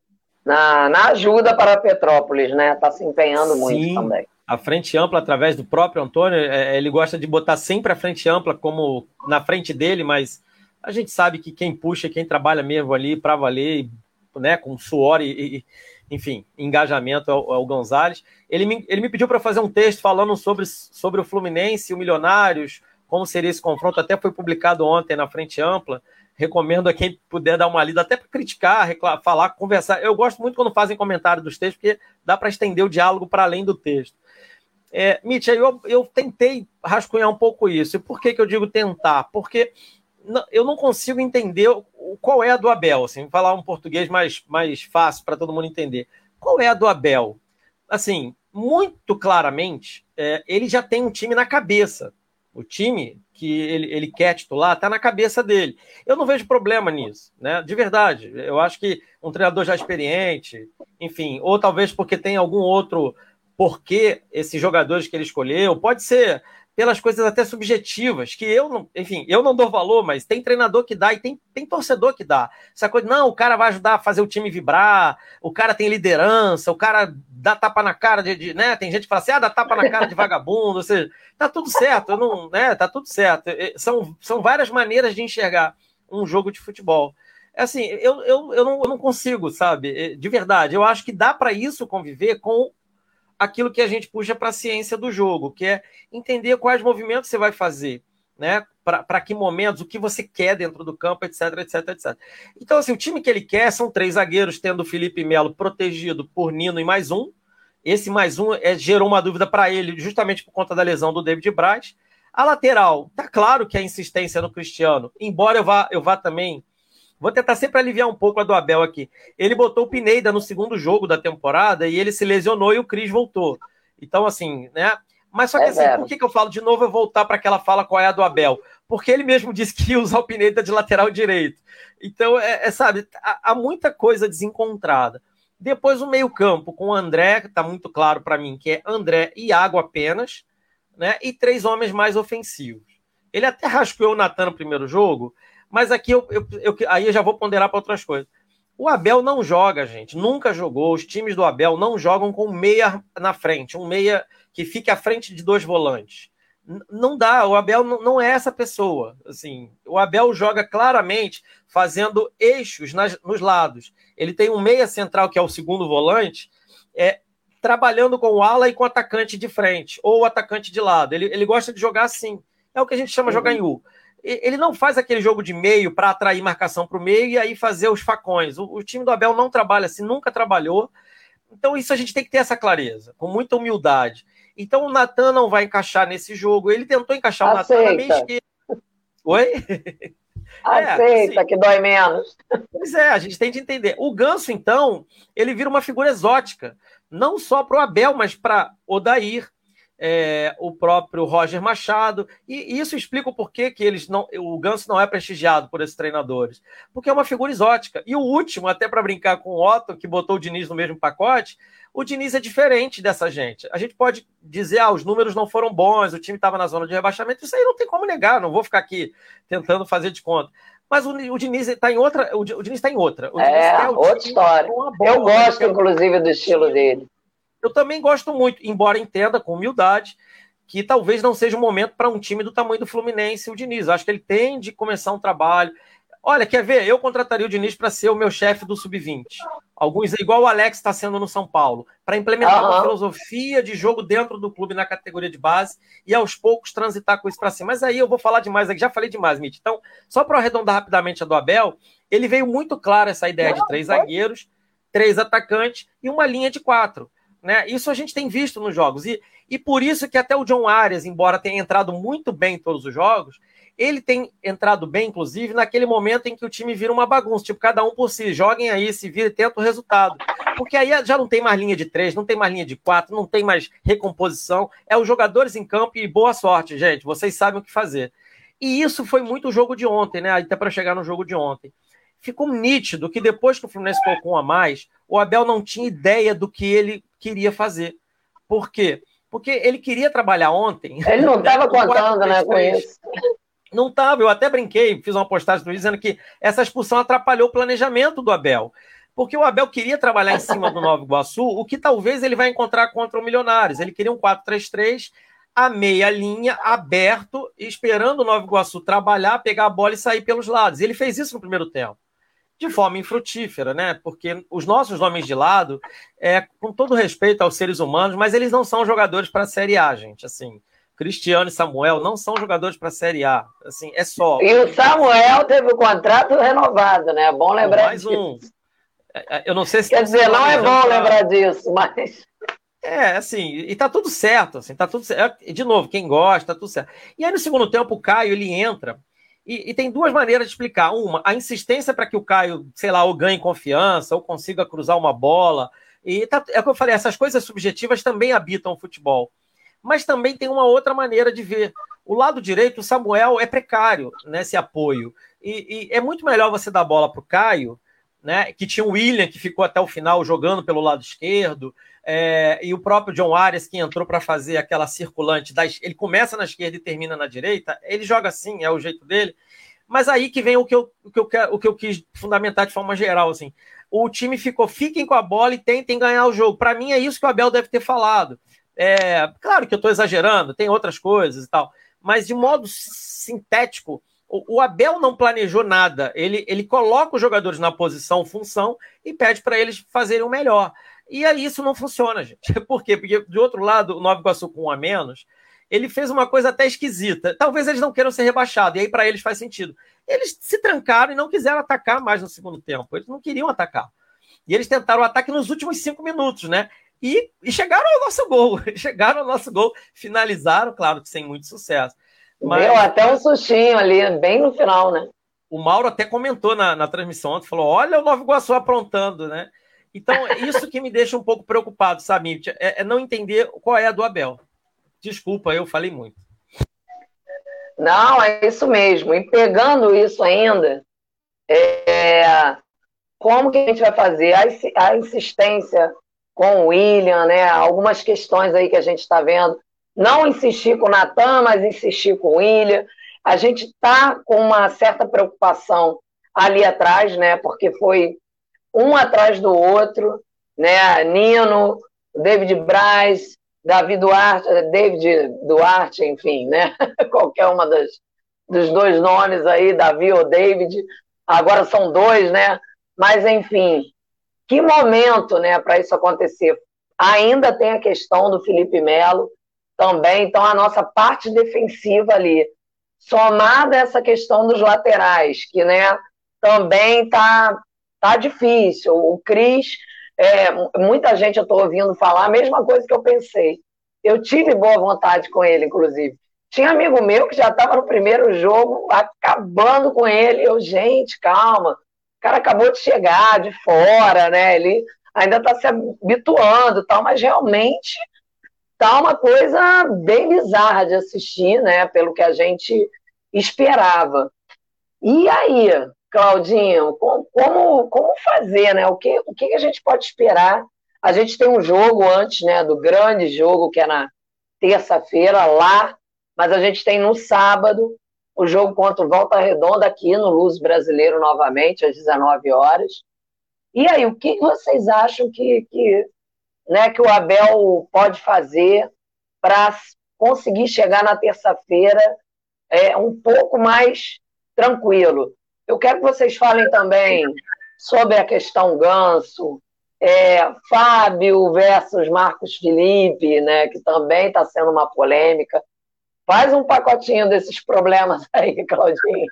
na, na, ajuda para Petrópolis, né? Está se empenhando Sim, muito também. A frente ampla, através do próprio Antônio, é, ele gosta de botar sempre a frente ampla como na frente dele, mas a gente sabe que quem puxa, quem trabalha mesmo ali para valer, né, com suor e, e enfim, engajamento é o, é o Gonzalez. Ele me, ele me pediu para fazer um texto falando sobre, sobre o Fluminense e o Milionários, como seria esse confronto, até foi publicado ontem na Frente Ampla. Recomendo a quem puder dar uma lida, até para criticar, reclamar, falar, conversar. Eu gosto muito quando fazem comentário dos textos, porque dá para estender o diálogo para além do texto. É, Mitch, eu, eu tentei rascunhar um pouco isso. E por que, que eu digo tentar? Porque eu não consigo entender qual é a do Abel, assim, falar um português mais, mais fácil para todo mundo entender. Qual é a do Abel? Assim, muito claramente, é, ele já tem um time na cabeça. O time que ele, ele quer titular está na cabeça dele. Eu não vejo problema nisso, né? De verdade. Eu acho que um treinador já experiente, enfim, ou talvez porque tem algum outro porquê esses jogadores que ele escolheu, pode ser pelas coisas até subjetivas, que eu não, enfim, eu não dou valor, mas tem treinador que dá e tem, tem torcedor que dá. Essa coisa, não, o cara vai ajudar a fazer o time vibrar, o cara tem liderança, o cara dá tapa na cara de, de né? Tem gente que fala assim, ah, dá tapa na cara de vagabundo, *laughs* ou seja, tá tudo certo, eu não, né? Tá tudo certo. São, são várias maneiras de enxergar um jogo de futebol. É assim, eu, eu, eu, não, eu não consigo, sabe? De verdade, eu acho que dá para isso conviver com aquilo que a gente puxa para a ciência do jogo, que é entender quais movimentos você vai fazer, né? Para que momentos, o que você quer dentro do campo, etc, etc, etc. Então, assim, o time que ele quer são três zagueiros, tendo o Felipe Melo protegido por Nino e mais um. Esse mais um é, gerou uma dúvida para ele, justamente por conta da lesão do David Braz. A lateral, tá claro que a insistência no Cristiano, embora eu vá, eu vá também Vou tentar sempre aliviar um pouco a do Abel aqui. Ele botou o Pineda no segundo jogo da temporada e ele se lesionou e o Cris voltou. Então, assim, né? Mas só que é assim, por que, que eu falo de novo? Eu voltar para aquela fala qual é a do Abel? porque ele mesmo *laughs* disse que ia usar o Pineda de lateral direito. Então, é, é sabe, há, há, muita coisa desencontrada. Depois o meio-campo com o André, está muito claro para mim que é André e Iago apenas, né? E três homens mais ofensivos. Ele até *laughs* rascou o Natan no primeiro jogo, mas aqui eu, eu, eu aí eu já vou ponderar para outras coisas. O Abel não joga, gente. Nunca jogou. Os times do Abel não jogam com meia na frente, um meia que fique à frente de dois volantes não dá, o Abel não é essa pessoa. Assim, o Abel joga claramente fazendo eixos nas, nos lados. Ele tem um meia central que é o segundo volante, é trabalhando com o ala e com o atacante de frente ou o atacante de lado. Ele, ele gosta de jogar assim. É o que a gente chama de jogar em U. Ele não faz aquele jogo de meio para atrair marcação para o meio e aí fazer os facões. O, o time do Abel não trabalha assim, nunca trabalhou. Então, isso a gente tem que ter essa clareza, com muita humildade. Então o Natan não vai encaixar nesse jogo. Ele tentou encaixar Aceita. o Natan na meia esquerda. Oi? Aceita, *laughs* é, assim, que dói menos. Pois é, a gente tem de entender. O Ganso, então, ele vira uma figura exótica, não só para o Abel, mas para Odair, é, o próprio Roger Machado, e, isso explica o porquê que eles não, o Ganso não é prestigiado por esses treinadores, porque é uma figura exótica. E o último, até para brincar com o Otto, que botou o Diniz no mesmo pacote, o Diniz é diferente dessa gente. A gente pode dizer, ah, os números não foram bons, o time estava na zona de rebaixamento, isso aí não tem como negar, não vou ficar aqui tentando fazer de conta. Mas o, o Diniz está em outra, o, Diniz está em outra. O é, outra história. Eu gosto, inclusive, do estilo dele. Eu também gosto muito, embora entenda com humildade que talvez não seja o momento para um time do tamanho do Fluminense o Diniz. acho que ele tem de começar um trabalho. Olha, quer ver? Eu contrataria o Diniz para ser o meu chefe do sub-20. Alguns, igual o Alex está sendo no São Paulo, para implementar uhum. uma filosofia de jogo dentro do clube na categoria de base e aos poucos transitar com isso para cima. Mas aí eu vou falar demais aqui, já falei demais, Mitch. Então, só para arredondar rapidamente a do Abel, ele veio muito claro essa ideia de três zagueiros, três atacantes e uma linha de quatro. Né? Isso a gente tem visto nos jogos. E, e por isso que até o John Arias, embora tenha entrado muito bem em todos os jogos, ele tem entrado bem, inclusive, naquele momento em que o time vira uma bagunça, tipo, cada um por si, joguem aí, se vira e tenta o resultado. Porque aí já não tem mais linha de três, não tem mais linha de quatro, não tem mais recomposição. É os jogadores em campo e boa sorte, gente. Vocês sabem o que fazer. E isso foi muito o jogo de ontem, né? Até para chegar no jogo de ontem. Ficou nítido que depois que o Fluminense colocou um a mais, o Abel não tinha ideia do que ele queria fazer. Por quê? Porque ele queria trabalhar ontem. Ele não *laughs* estava contando, né, com isso. Não estava, eu até brinquei, fiz uma postagem no dizendo que essa expulsão atrapalhou o planejamento do Abel. Porque o Abel queria trabalhar em cima do *laughs* Nova Iguaçu, o que talvez ele vai encontrar contra o Milionários. Ele queria um 4-3-3, a meia linha, aberto, esperando o Nova Iguaçu trabalhar, pegar a bola e sair pelos lados. E ele fez isso no primeiro tempo de forma infrutífera, né? Porque os nossos homens de lado, é, com todo respeito aos seres humanos, mas eles não são jogadores para a Série A, gente. Assim, Cristiano e Samuel não são jogadores para a Série A. Assim, é só. E o Samuel teve o contrato renovado, né? É bom lembrar mais disso. Um. É, é, eu não sei se quer dizer, não é bom lembrar disso, mas é, assim, e tá tudo certo, assim, tá tudo certo. De novo, quem gosta, tá tudo certo. E aí no segundo tempo o Caio ele entra e, e, tem duas maneiras de explicar. Uma, a insistência para que o Caio, sei lá, ou ganhe confiança, ou consiga cruzar uma bola. E tá, é o que eu falei, essas coisas subjetivas também habitam o futebol. Mas também tem uma outra maneira de ver. O lado direito, o Samuel é precário nesse apoio. E, e é muito melhor você dar bola para o Caio, né? Que tinha o William, que ficou até o final jogando pelo lado esquerdo. É, e o próprio John Arias, que entrou para fazer aquela circulante, das, ele começa na esquerda e termina na direita, ele joga assim, é o jeito dele. Mas aí que vem o que eu, o que eu, o que eu quis fundamentar de forma geral. Assim. O time ficou, fiquem com a bola e tentem ganhar o jogo. Para mim, é isso que o Abel deve ter falado. É, claro que eu estou exagerando, tem outras coisas e tal, mas de modo sintético, o, Abel não planejou nada. Ele, ele coloca os jogadores na posição, função e pede para eles fazerem o melhor. E aí isso não funciona, gente. *laughs* Por quê? Porque, de outro lado, o Nova Iguaçu com um a menos, ele fez uma coisa até esquisita. Talvez eles não queiram ser rebaixados, e aí para eles faz sentido. Eles se trancaram e não quiseram atacar mais no segundo tempo. Eles não queriam atacar. E eles tentaram o ataque nos últimos cinco minutos, né? E, e chegaram ao nosso gol. *laughs* Chegaram ao nosso gol, finalizaram, claro que sem muito sucesso. Mas... Deu até um sustinho ali, bem no final, né? O Mauro até comentou na, na transmissão ontem, falou: olha o Nova Iguaçu aprontando, né? Então, é isso que me deixa um pouco preocupado, sabe, é, é não entender qual é a do Abel. Desculpa, eu falei muito. Não, é isso mesmo. E pegando isso ainda, é, como que a gente vai fazer? A, a insistência com o William, né? Algumas questões aí que a gente está vendo. Não insistir com o Natan, mas insistir com o William. A gente está com uma certa preocupação ali atrás, né? Porque foi um atrás do outro, né? Nino, David Braz, Davi Duarte, David Duarte, enfim, né? *laughs* Qualquer uma das, dos dois nomes aí, Davi ou David. Agora são dois, né? Mas, enfim, que momento, né, para isso acontecer? Ainda tem a questão do Felipe Melo também, então a nossa parte defensiva ali, somada essa questão dos laterais, que, né, também tá, tá difícil. O Cris, é, muita gente eu estou ouvindo falar a mesma coisa que eu pensei. Eu tive boa vontade com ele, inclusive. Tinha amigo meu que já estava no primeiro jogo acabando com ele. Eu, gente, calma. O cara acabou de chegar de fora, né? Ele ainda está se habituando, tal, mas realmente tá uma coisa bem bizarra de assistir, né? Pelo que a gente esperava. E aí, Claudinho, como, como fazer, né? O que, o que a gente pode esperar? A gente tem um jogo antes, né? Do grande jogo que é na terça-feira lá, mas a gente tem no sábado o jogo contra o Volta Redonda aqui no Luz Brasileiro novamente às 19 horas. E aí, o que vocês acham que, que, né, que o Abel pode fazer para conseguir chegar na terça-feira é, um pouco mais tranquilo? Eu quero que vocês falem também sobre a questão Ganso, é, Fábio versus Marcos Felipe, né, que também está sendo uma polêmica. Faz um pacotinho desses problemas *laughs* aí, Claudinho.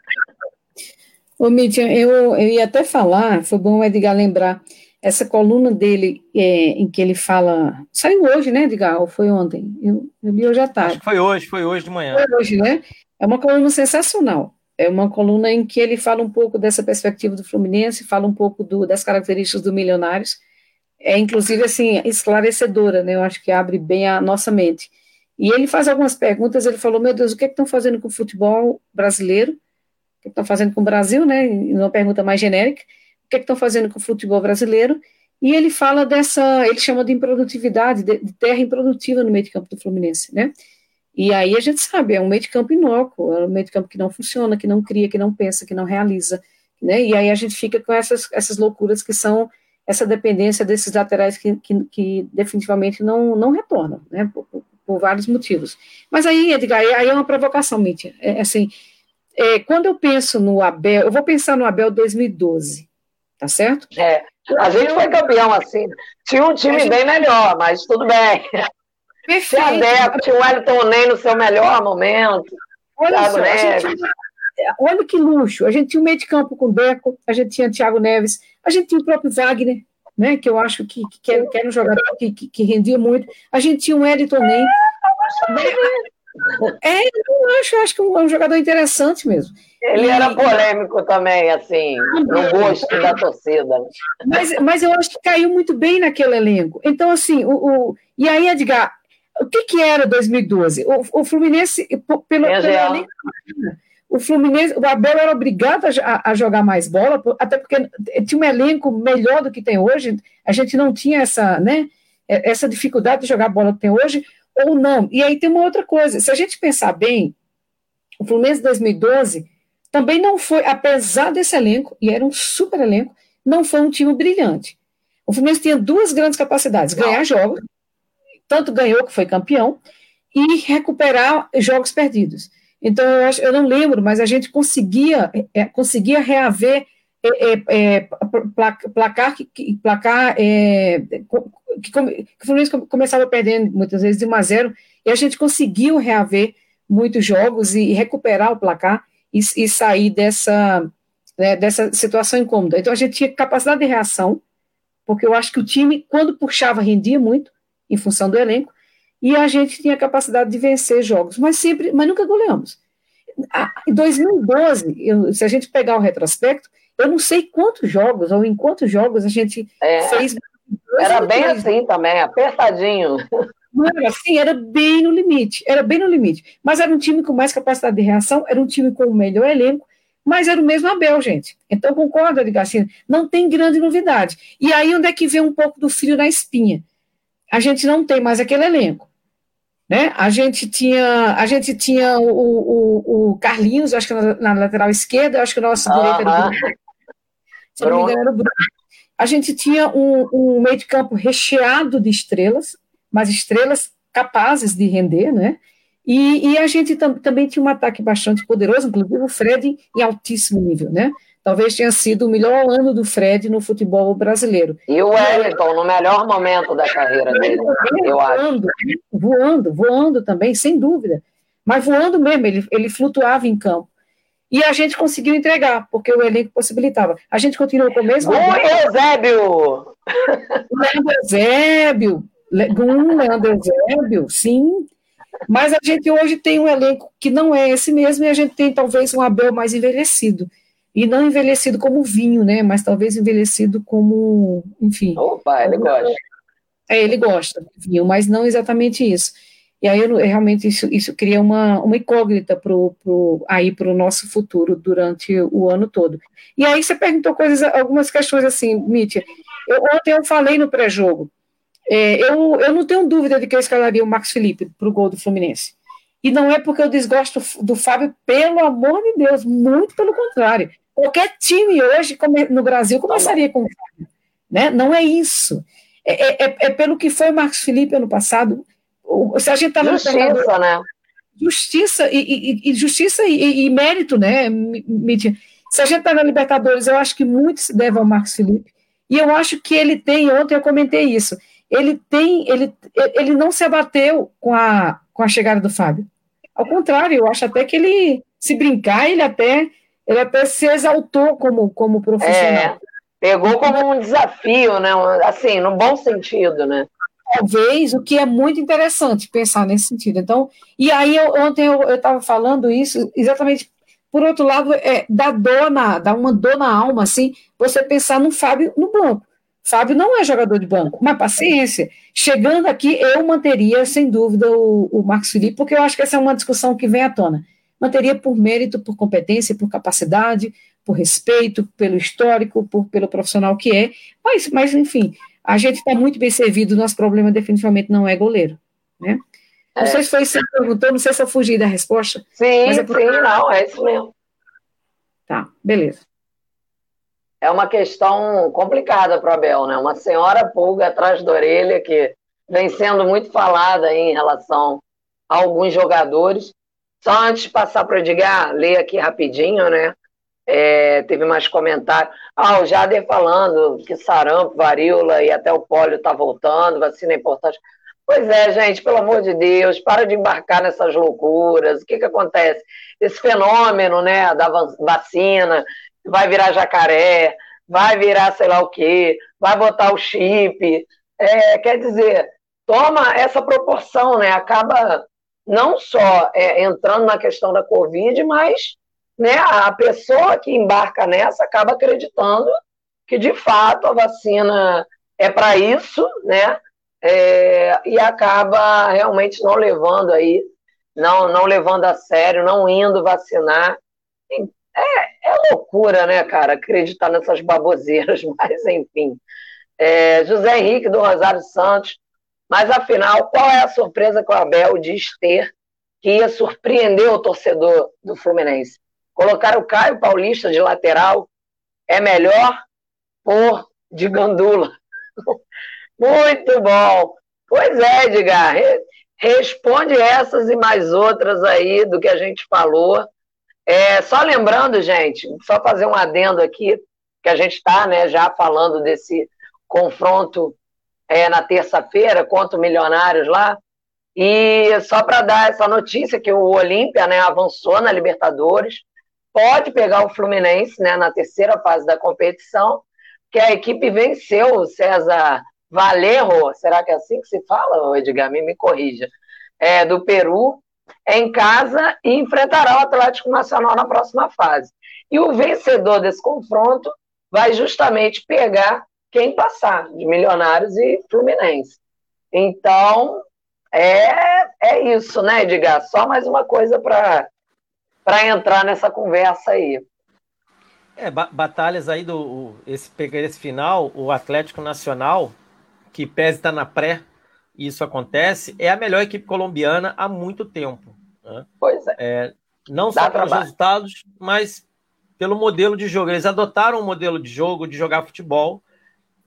Ô, Mídia, eu, eu ia até falar, foi bom o Edgar lembrar, essa coluna dele, é, em que ele fala. Saiu hoje, né, Edgar? Ou foi ontem? Eu, eu li hoje à tarde. Acho que foi hoje, foi hoje de manhã. Foi hoje, né? É uma coluna sensacional. É uma coluna em que ele fala um pouco dessa perspectiva do Fluminense, fala um pouco do, das características do Milionários. É, inclusive, assim, esclarecedora, né? Eu acho que abre bem a nossa mente. E ele faz algumas perguntas, ele falou, meu Deus, o que, é que estão fazendo com o futebol brasileiro? O que, é que estão fazendo com o Brasil, né? Uma pergunta mais genérica. Que, é estão fazendo com o futebol brasileiro? E ele fala dessa, ele chama de improdutividade, de, de terra improdutiva no meio de campo do Fluminense, né? E aí a gente sabe, é um meio de campo inócuo, é um meio de campo que não funciona, que não cria, que não pensa, que não realiza, né? E aí a gente fica com essas, essas loucuras que são essa dependência desses laterais que, que, que definitivamente não, não retornam, né? Por, por, por, vários motivos. Mas aí, Edgar, aí é uma provocação, Mítia. É, assim, é, quando eu penso no Abel, eu vou pensar no Abel 2012, tá certo? É, a gente foi campeão assim. Tinha um time gente... bem melhor, mas tudo bem. Perfeito. Adepto, o Wellington Ney no seu melhor momento. Olha, só, gente, olha que luxo. A gente tinha um meio de campo com o Deco, a gente tinha Thiago Neves, a gente tinha o próprio Wagner, né, que eu acho que, que era um jogador que, que, que, rendia muito. A gente tinha o Wellington Ney. É, eu acho, acho que é um, jogador interessante mesmo. Ele e, era polêmico também, assim, no gosto da torcida. Mas, mas eu acho que caiu muito bem naquele elenco. Então, assim, o, o e aí, Edgar, o que, que era 2012? O, o Fluminense, pelo, pelo elenco, o Fluminense, o Abel era obrigado a, a, jogar mais bola, até porque tinha um elenco melhor do que tem hoje, a gente não tinha essa, né, essa dificuldade de jogar bola que tem hoje, ou não. E aí tem uma outra coisa, se a gente pensar bem, o Fluminense 2012 também não foi, apesar desse elenco, e era um super elenco, não foi um time brilhante. O Fluminense tinha duas grandes capacidades, ganhar jogos tanto ganhou que foi campeão, e recuperar jogos perdidos. Então, eu, acho, eu não lembro, mas a gente conseguia, é, conseguia reaver é, é, é placar que, placar, é, que, o Fluminense começava perdendo muitas vezes de 1 a 0, e a gente conseguiu reaver muitos jogos e, recuperar o placar e, e sair dessa, né, dessa situação incômoda. Então, a gente tinha capacidade de reação, porque eu acho que o time, quando puxava, rendia muito, em função do elenco, e a gente tinha capacidade de vencer jogos, mas sempre, mas nunca goleamos. Em 2012, eu, se a gente pegar o retrospecto, eu não sei quantos jogos ou em quantos jogos a gente é, fez. Era bem assim também, apertadinho. Não era assim, era bem no limite, era bem no limite. Mas era um time com mais capacidade de reação, era um time com o melhor elenco, mas era o mesmo Abel, gente. Então, concorda? Assim, não tem grande novidade. E aí, onde é que vem um pouco do frio na espinha? A gente não tem mais aquele elenco. Né? A gente tinha, a gente tinha o, o, o Carlinhos, acho que na, na, lateral esquerda, acho que o nosso uh -huh. direito era. Se não me engano. A gente tinha um, um meio de campo recheado de estrelas, mas estrelas capazes de render, né? E, e a gente tam, também tinha um ataque bastante poderoso, inclusive o Fred em altíssimo nível, né? Talvez tenha sido o melhor ano do Fred no futebol brasileiro. E o Wellington, no melhor momento da carreira dele, eu voando, acho. Voando, voando também, sem dúvida. Mas voando mesmo, ele, ele flutuava em campo. E a gente conseguiu entregar, porque o elenco possibilitava. A gente continuou com o mesmo. Oi, Eusébio! Leandro Eusébio, Gum, Leandro Eusébio, sim. Mas a gente hoje tem um elenco que não é esse mesmo, e a gente tem talvez um Abel mais envelhecido. E não envelhecido como vinho, né? Mas talvez envelhecido como, enfim. Opa, ele gosta. É, ele gosta de vinho, mas não exatamente isso. E aí, eu, realmente, isso, isso cria uma, uma incógnita pro, pro, aí para o nosso futuro durante o ano todo. E aí você perguntou coisas, algumas questões assim, Mítia. Eu, ontem eu falei no pré-jogo, é, eu, eu não tenho dúvida de que eu escalaria o Max Felipe para o gol do Fluminense. E não é porque eu desgosto do Fábio, pelo amor de Deus, muito pelo contrário. Qualquer time hoje no Brasil começaria com o Fábio. Né? Não é isso. É, é, é, é pelo que foi o Marcos Felipe ano passado. Se a gente tá Justiça, né? Justiça e, e, e justiça e, e, mérito, né, Mítia? Se a gente está na Libertadores, eu acho que muito se deve ao Marcos Felipe. E eu acho que ele tem, ontem eu comentei isso, ele tem, ele, ele não se abateu com a, com a chegada do Fábio. Ao contrário, eu acho até que ele, se brincar, ele até, ele até se exaltou como, como profissional. É, pegou como um desafio, né? Assim, no bom sentido, né? Talvez, o que é muito interessante pensar nesse sentido. Então, e aí eu, ontem eu estava falando isso exatamente por outro lado, é, dá dor na, dá uma dor na alma, assim, você pensar no Fábio no banco. Fábio não é jogador de banco, mas paciência. Chegando aqui, eu manteria, sem dúvida, o, o Marcos Felipe, porque eu acho que essa é uma discussão que vem à tona. Manteria por mérito, por competência, por capacidade, por respeito, pelo histórico, por, pelo profissional que é. Mas, mas enfim, a gente está muito bem servido, nosso problema definitivamente não é goleiro. Né? Não é. sei se foi isso que você perguntou, não sei se eu fugi da resposta. Sim, é sim, não, é isso mesmo. Tá, beleza é uma questão complicada para o Abel, né? Uma senhora pulga atrás da orelha que vem sendo muito falada em relação a alguns jogadores. Só antes de passar para o Edgar, ler aqui rapidinho, né? É, teve mais comentários. Ah, o Jader falando que sarampo, varíola e até o pólio está voltando, vacina é importante. Pois é, gente, pelo amor de Deus, para de embarcar nessas loucuras. O que, que acontece? Esse fenômeno né, da vacina, vai virar jacaré, vai virar sei lá o quê, vai botar o chip. É, quer dizer, toma essa proporção, né? Acaba não só é, entrando na questão da Covid, mas né, a pessoa que embarca nessa acaba acreditando que de fato a vacina é para isso, né? É, e acaba realmente não levando aí, não, não levando a sério, não indo vacinar. É, é loucura, né, cara, acreditar nessas baboseiras, *laughs* mas enfim. É, José Henrique do Rosário Santos, mas afinal, qual é a surpresa que o Abel diz ter que ia surpreender o torcedor do Fluminense? Colocar o Caio Paulista de lateral é melhor por de gandula. *laughs* Muito bom. Pois é, Edgar, responde essas e mais outras aí do que a gente falou. É, só lembrando, gente, só fazer um adendo aqui, que a gente está né, já falando desse confronto é, na terça-feira contra o Milionários lá. E só para dar essa notícia que o Olímpia né, avançou na Libertadores, pode pegar o Fluminense né, na terceira fase da competição, que a equipe venceu o César Valerro, será que é assim que se fala, Edgar? Me, me corrija, é, do Peru, em casa e enfrentará o Atlético Nacional na próxima fase. E o vencedor desse confronto vai justamente pegar quem passar, de Milionários e Fluminense. Então, é, é isso, né, Edgar? Só mais uma coisa para entrar nessa conversa aí. É, batalhas aí do esse, esse final, o Atlético Nacional, que pese estar na pré, isso acontece, é a melhor equipe colombiana há muito tempo. Né? Pois é. é não Dá só pelos trabalho. resultados, mas pelo modelo de jogo. Eles adotaram um modelo de jogo de jogar futebol,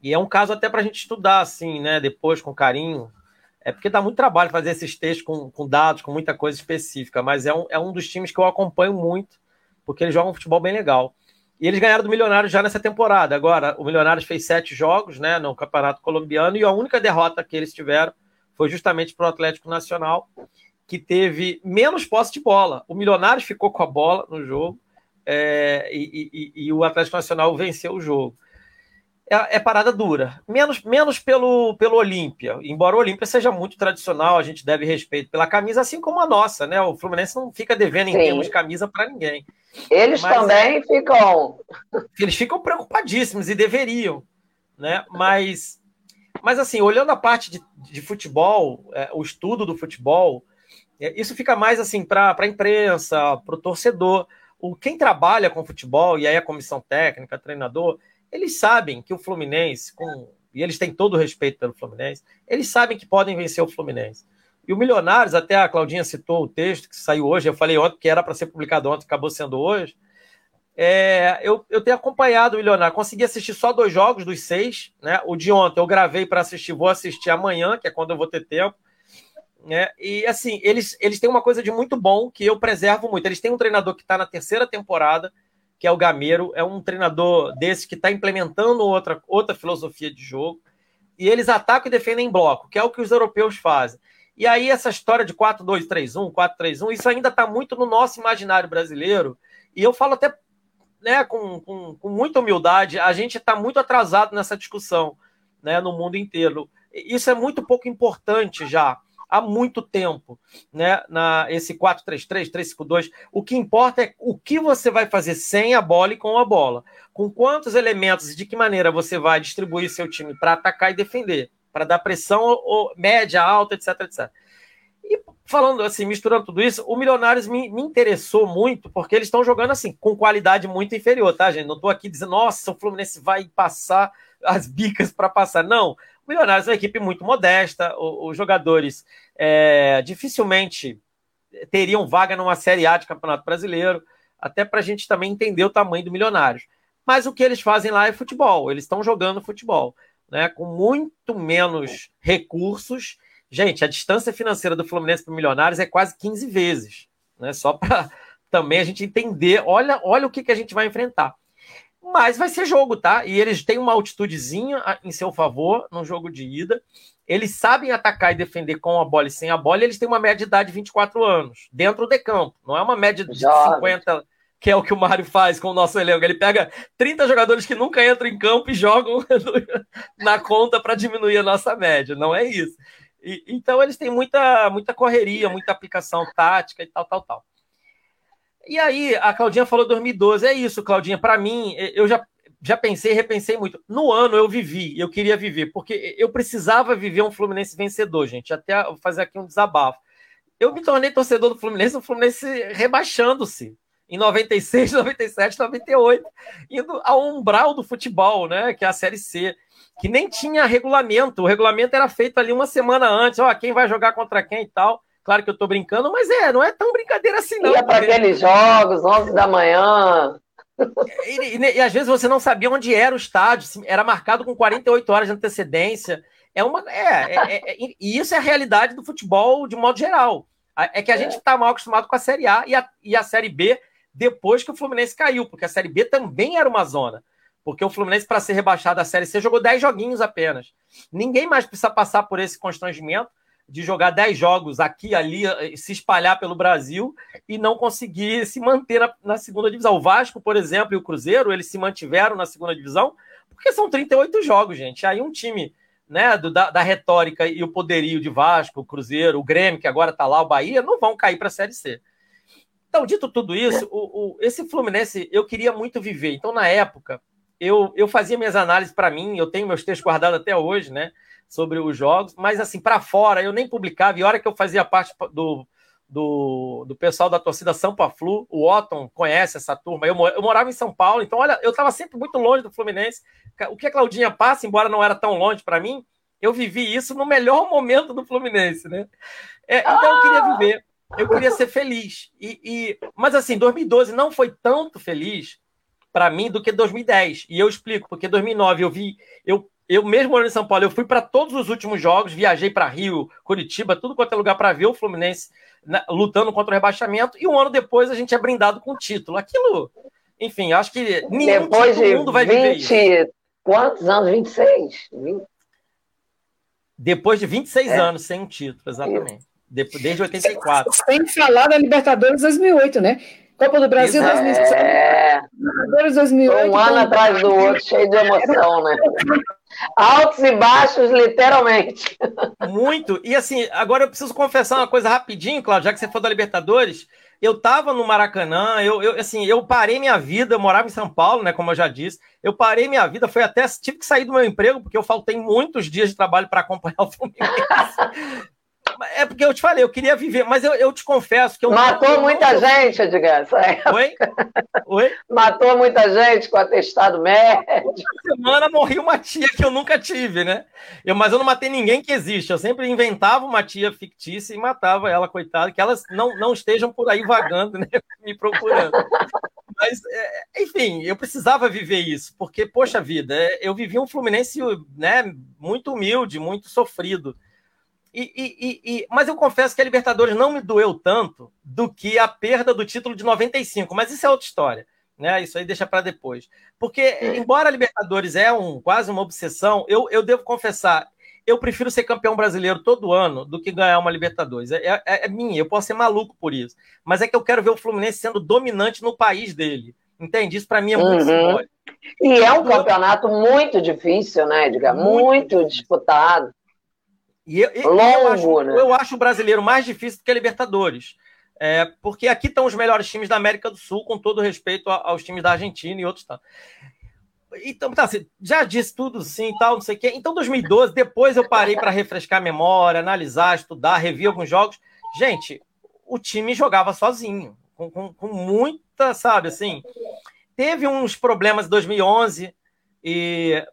e é um caso até para a gente estudar, assim, né, depois com carinho. É porque dá muito trabalho fazer esses textos com, com dados, com muita coisa específica, mas é um, é um dos times que eu acompanho muito, porque eles jogam um futebol bem legal. E eles ganharam do Milionários já nessa temporada. Agora, o Milionários fez sete jogos né, no Campeonato Colombiano e a única derrota que eles tiveram foi justamente para o Atlético Nacional, que teve menos posse de bola. O Milionários ficou com a bola no jogo é, e, e, e, o Atlético Nacional venceu o jogo. É, é, parada dura. Menos, menos pelo, pelo Olímpia. Embora o Olímpia seja muito tradicional, a gente deve respeito pela camisa, assim como a nossa, né? O Fluminense não fica devendo em Sim. termos de camisa para ninguém. Eles Mas, também é, ficam. Eles ficam preocupadíssimos e deveriam, né? Mas mas, assim, olhando a parte de, de futebol, é, o estudo do futebol, é, isso fica mais assim para a imprensa, para o torcedor. O, quem trabalha com futebol, e aí a comissão técnica, treinador, eles sabem que o Fluminense, com, e eles têm todo o respeito pelo Fluminense, eles sabem que podem vencer o Fluminense. E o Milionários, até a Claudinha citou o texto que saiu hoje, eu falei ontem que era para ser publicado ontem, acabou sendo hoje. É, eu, eu tenho acompanhado o Milionário, consegui assistir só dois jogos dos seis, né? O de ontem eu gravei para assistir, vou assistir amanhã, que é quando eu vou ter tempo. Né? E assim, eles, eles têm uma coisa de muito bom que eu preservo muito. Eles têm um treinador que está na terceira temporada, que é o Gameiro, é um treinador desse que está implementando outra, outra filosofia de jogo. E eles atacam e defendem em bloco, que é o que os europeus fazem. E aí, essa história de 4-2-3-1, 4-3-1, isso ainda está muito no nosso imaginário brasileiro. E eu falo até né, com, com, com muita humildade, a gente está muito atrasado nessa discussão né, no mundo inteiro. Isso é muito pouco importante já há muito tempo, né? Na esse 4-3-3, 3-5-2. O que importa é o que você vai fazer sem a bola e com a bola. Com quantos elementos e de que maneira você vai distribuir seu time para atacar e defender, para dar pressão ou, média, alta, etc, etc. E falando assim, misturando tudo isso, o Milionários me, me interessou muito, porque eles estão jogando assim, com qualidade muito inferior, tá, gente? Não estou aqui dizendo, nossa, o Fluminense vai passar as bicas para passar. Não. O Milionários é uma equipe muito modesta, os, os jogadores é, dificilmente teriam vaga numa Série A de Campeonato Brasileiro, até para a gente também entender o tamanho do Milionários. Mas o que eles fazem lá é futebol, eles estão jogando futebol, né? Com muito menos recursos Gente, a distância financeira do Fluminense para Milionários é quase 15 vezes, né? Só para *laughs* também a gente entender, olha, olha o que, que a gente vai enfrentar. Mas vai ser jogo, tá? E eles têm uma altitudezinha em seu favor no jogo de ida. Eles sabem atacar e defender com a bola e sem a bola. E eles têm uma média de idade de 24 anos, dentro de campo. Não é uma média de Jovem. 50, que é o que o Mário faz com o nosso elenco. Ele pega 30 jogadores que nunca entram em campo e jogam *laughs* na conta para diminuir a nossa média. Não é isso. E, então eles têm muita, muita correria, muita aplicação tática e tal, tal, tal. E aí, a Claudinha falou 2012. É isso, Claudinha. Para mim, eu já, já pensei, repensei muito. No ano eu vivi, eu queria viver, porque eu precisava viver um Fluminense vencedor, gente. Até vou fazer aqui um desabafo. Eu me tornei torcedor do Fluminense, o Fluminense rebaixando-se em 96, 97, 98, indo ao umbral do futebol, né? Que é a Série C que nem tinha regulamento. O regulamento era feito ali uma semana antes, ó, quem vai jogar contra quem e tal. Claro que eu tô brincando, mas é, não é tão brincadeira assim, não. Ia para aqueles jogos, 11 da manhã. E, e, e, às vezes você não sabia onde era o estádio, era marcado com 48 horas de antecedência. É uma. É, é, é, é e isso é a realidade do futebol de modo geral. É que a gente está mal acostumado com a Série A e a, e a Série B depois que o Fluminense caiu, porque a Série B também era uma zona. Porque o Fluminense, para ser rebaixado da Série C, jogou 10 joguinhos apenas. Ninguém mais precisa passar por esse constrangimento de jogar 10 jogos aqui ali, eh, se espalhar pelo Brasil e não conseguir se manter na, na, segunda divisão. O Vasco, por exemplo, e o Cruzeiro, eles se mantiveram na segunda divisão porque são 38 jogos, gente. Aí um time né, do, da, da, retórica e o poderio de Vasco, o Cruzeiro, o Grêmio, que agora está lá, o Bahia, não vão cair para a Série C. Então, dito tudo isso, o, o, esse Fluminense eu queria muito viver. Então, na época, eu, eu fazia minhas análises para mim, eu tenho meus textos guardados até hoje, né? Sobre os jogos, mas assim, para fora, eu nem publicava, e a hora que eu fazia parte do, do, do pessoal da torcida Sampa Flu, o Otton conhece essa turma, eu, eu morava em São Paulo, então olha, eu estava sempre muito longe do Fluminense, o que a Claudinha passa, embora não era tão longe para mim, eu vivi isso no melhor momento do Fluminense, né? É, então eu queria viver, eu queria ser feliz, e, e mas assim, 2012 não foi tanto feliz para mim do que 2010, e eu explico, porque 2009 eu vi, eu eu mesmo morando em São Paulo, eu fui para todos os últimos jogos, viajei para Rio, Curitiba, tudo quanto é lugar para ver o Fluminense né, lutando contra o rebaixamento, e um ano depois a gente é brindado com o título. Aquilo, enfim, acho que nenhum depois de mundo vai 20, viver isso. Quantos anos? 26? 20... Depois de 26 é. anos sem um título, exatamente. Desde 84. Sem falar da Libertadores 2008, né? Copa do Brasil Exato. 2007. É. Libertadores 2008. Um ano atrás do outro, cheio de emoção, né? Altos e baixos, literalmente. Muito. E assim, agora eu preciso confessar uma coisa rapidinho, Claudio, já que você falou da Libertadores. Eu estava no Maracanã, eu, eu, assim, eu parei minha vida, eu morava em São Paulo, né, como eu já disse. Eu parei minha vida, foi até tive que sair do meu emprego porque eu faltei muitos dias de trabalho para acompanhar o Fluminense. *laughs* É porque eu te falei, eu queria viver, mas eu, eu te confesso que eu. Matou não, muita gente, Edgar. Oi? Oi? Matou muita gente com atestado médico. Essa semana morri uma tia que eu nunca tive, né? Eu, mas eu não matei ninguém que existe. Eu sempre inventava uma tia fictícia e matava ela, coitada, que elas não, não estejam por aí vagando, né? *laughs* Me procurando. Mas, é, enfim, eu precisava viver isso, porque, poxa vida, é, eu vivia um Fluminense né, muito humilde, muito sofrido. E, e, e, mas eu confesso que a Libertadores não me doeu tanto do que a perda do título de 95, mas isso é outra história. Né? Isso aí deixa para depois. Porque, embora a Libertadores é um, quase uma obsessão, eu, eu devo confessar, eu prefiro ser campeão brasileiro todo ano do que ganhar uma Libertadores. É, é, é, minha, eu posso ser maluco por isso. Mas é que eu quero ver o Fluminense sendo dominante no país dele. Entende? Isso para mim é muito uhum. simbólico. E é um campeonato muito difícil, né, Edgar? Muito, muito disputado. E eu, Longo, eu, acho, né? eu acho o brasileiro mais difícil do que a Libertadores. É, porque aqui estão os melhores times da América do Sul, com todo respeito aos times da Argentina e outros. Tá. Então, tá, assim, já disse tudo sim tal, não sei o quê. Então, 2012, depois eu parei para refrescar a memória, analisar, estudar, rever alguns jogos. Gente, o time jogava sozinho, com, com, com muita, sabe, assim. Teve uns problemas em 2011 e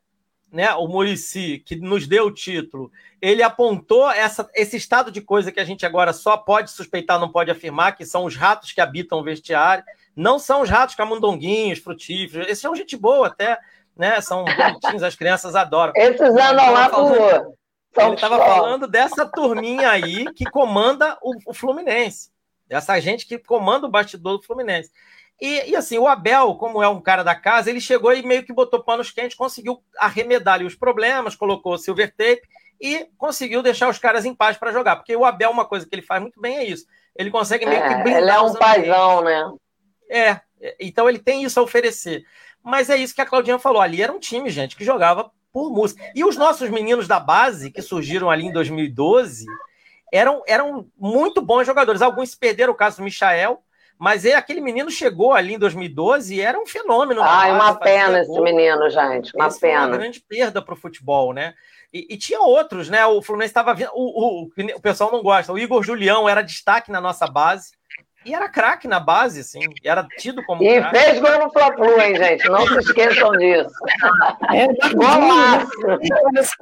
né, o Murici, que nos deu o título, ele apontou essa, esse estado de coisa que a gente agora só pode suspeitar, não pode afirmar, que são os ratos que habitam o vestiário. Não são os ratos camundonguinhos, frutíferos. Esses são gente boa até, né? São bonitinhos, as crianças adoram. Esses andam lá. Ele estava falando dessa turminha aí que comanda o, o Fluminense. Essa gente que comanda o bastidor do Fluminense. E, e, assim, o Abel, como é um cara da casa, ele chegou e meio que botou panos quentes, conseguiu arremedar ali os problemas, colocou o silver tape e conseguiu deixar os caras em paz para jogar. Porque o Abel, uma coisa que ele faz muito bem é isso. Ele consegue meio que brindar. Ele é um paizão, né? É, então ele tem isso a oferecer. Mas é isso que a Claudinha falou. Ali era um time, gente, que jogava por música. E os nossos meninos da base, que surgiram ali em 2012, eram, eram muito bons jogadores. Alguns se perderam, o caso do Michael, mas é, aquele menino chegou ali em 2012 e era um fenômeno. Ah, é uma pena esse menino, gente. Uma Esse pena. uma grande perda para o futebol, né? E, e, tinha outros, né? O Fluminense estava vendo. O, o, o pessoal não gosta. O Igor Julião era destaque na nossa base. E era craque na base, assim. Era tido como. E craque. fez gol no Fla-Flu, hein, gente? Não se esqueçam disso. É, Golaço!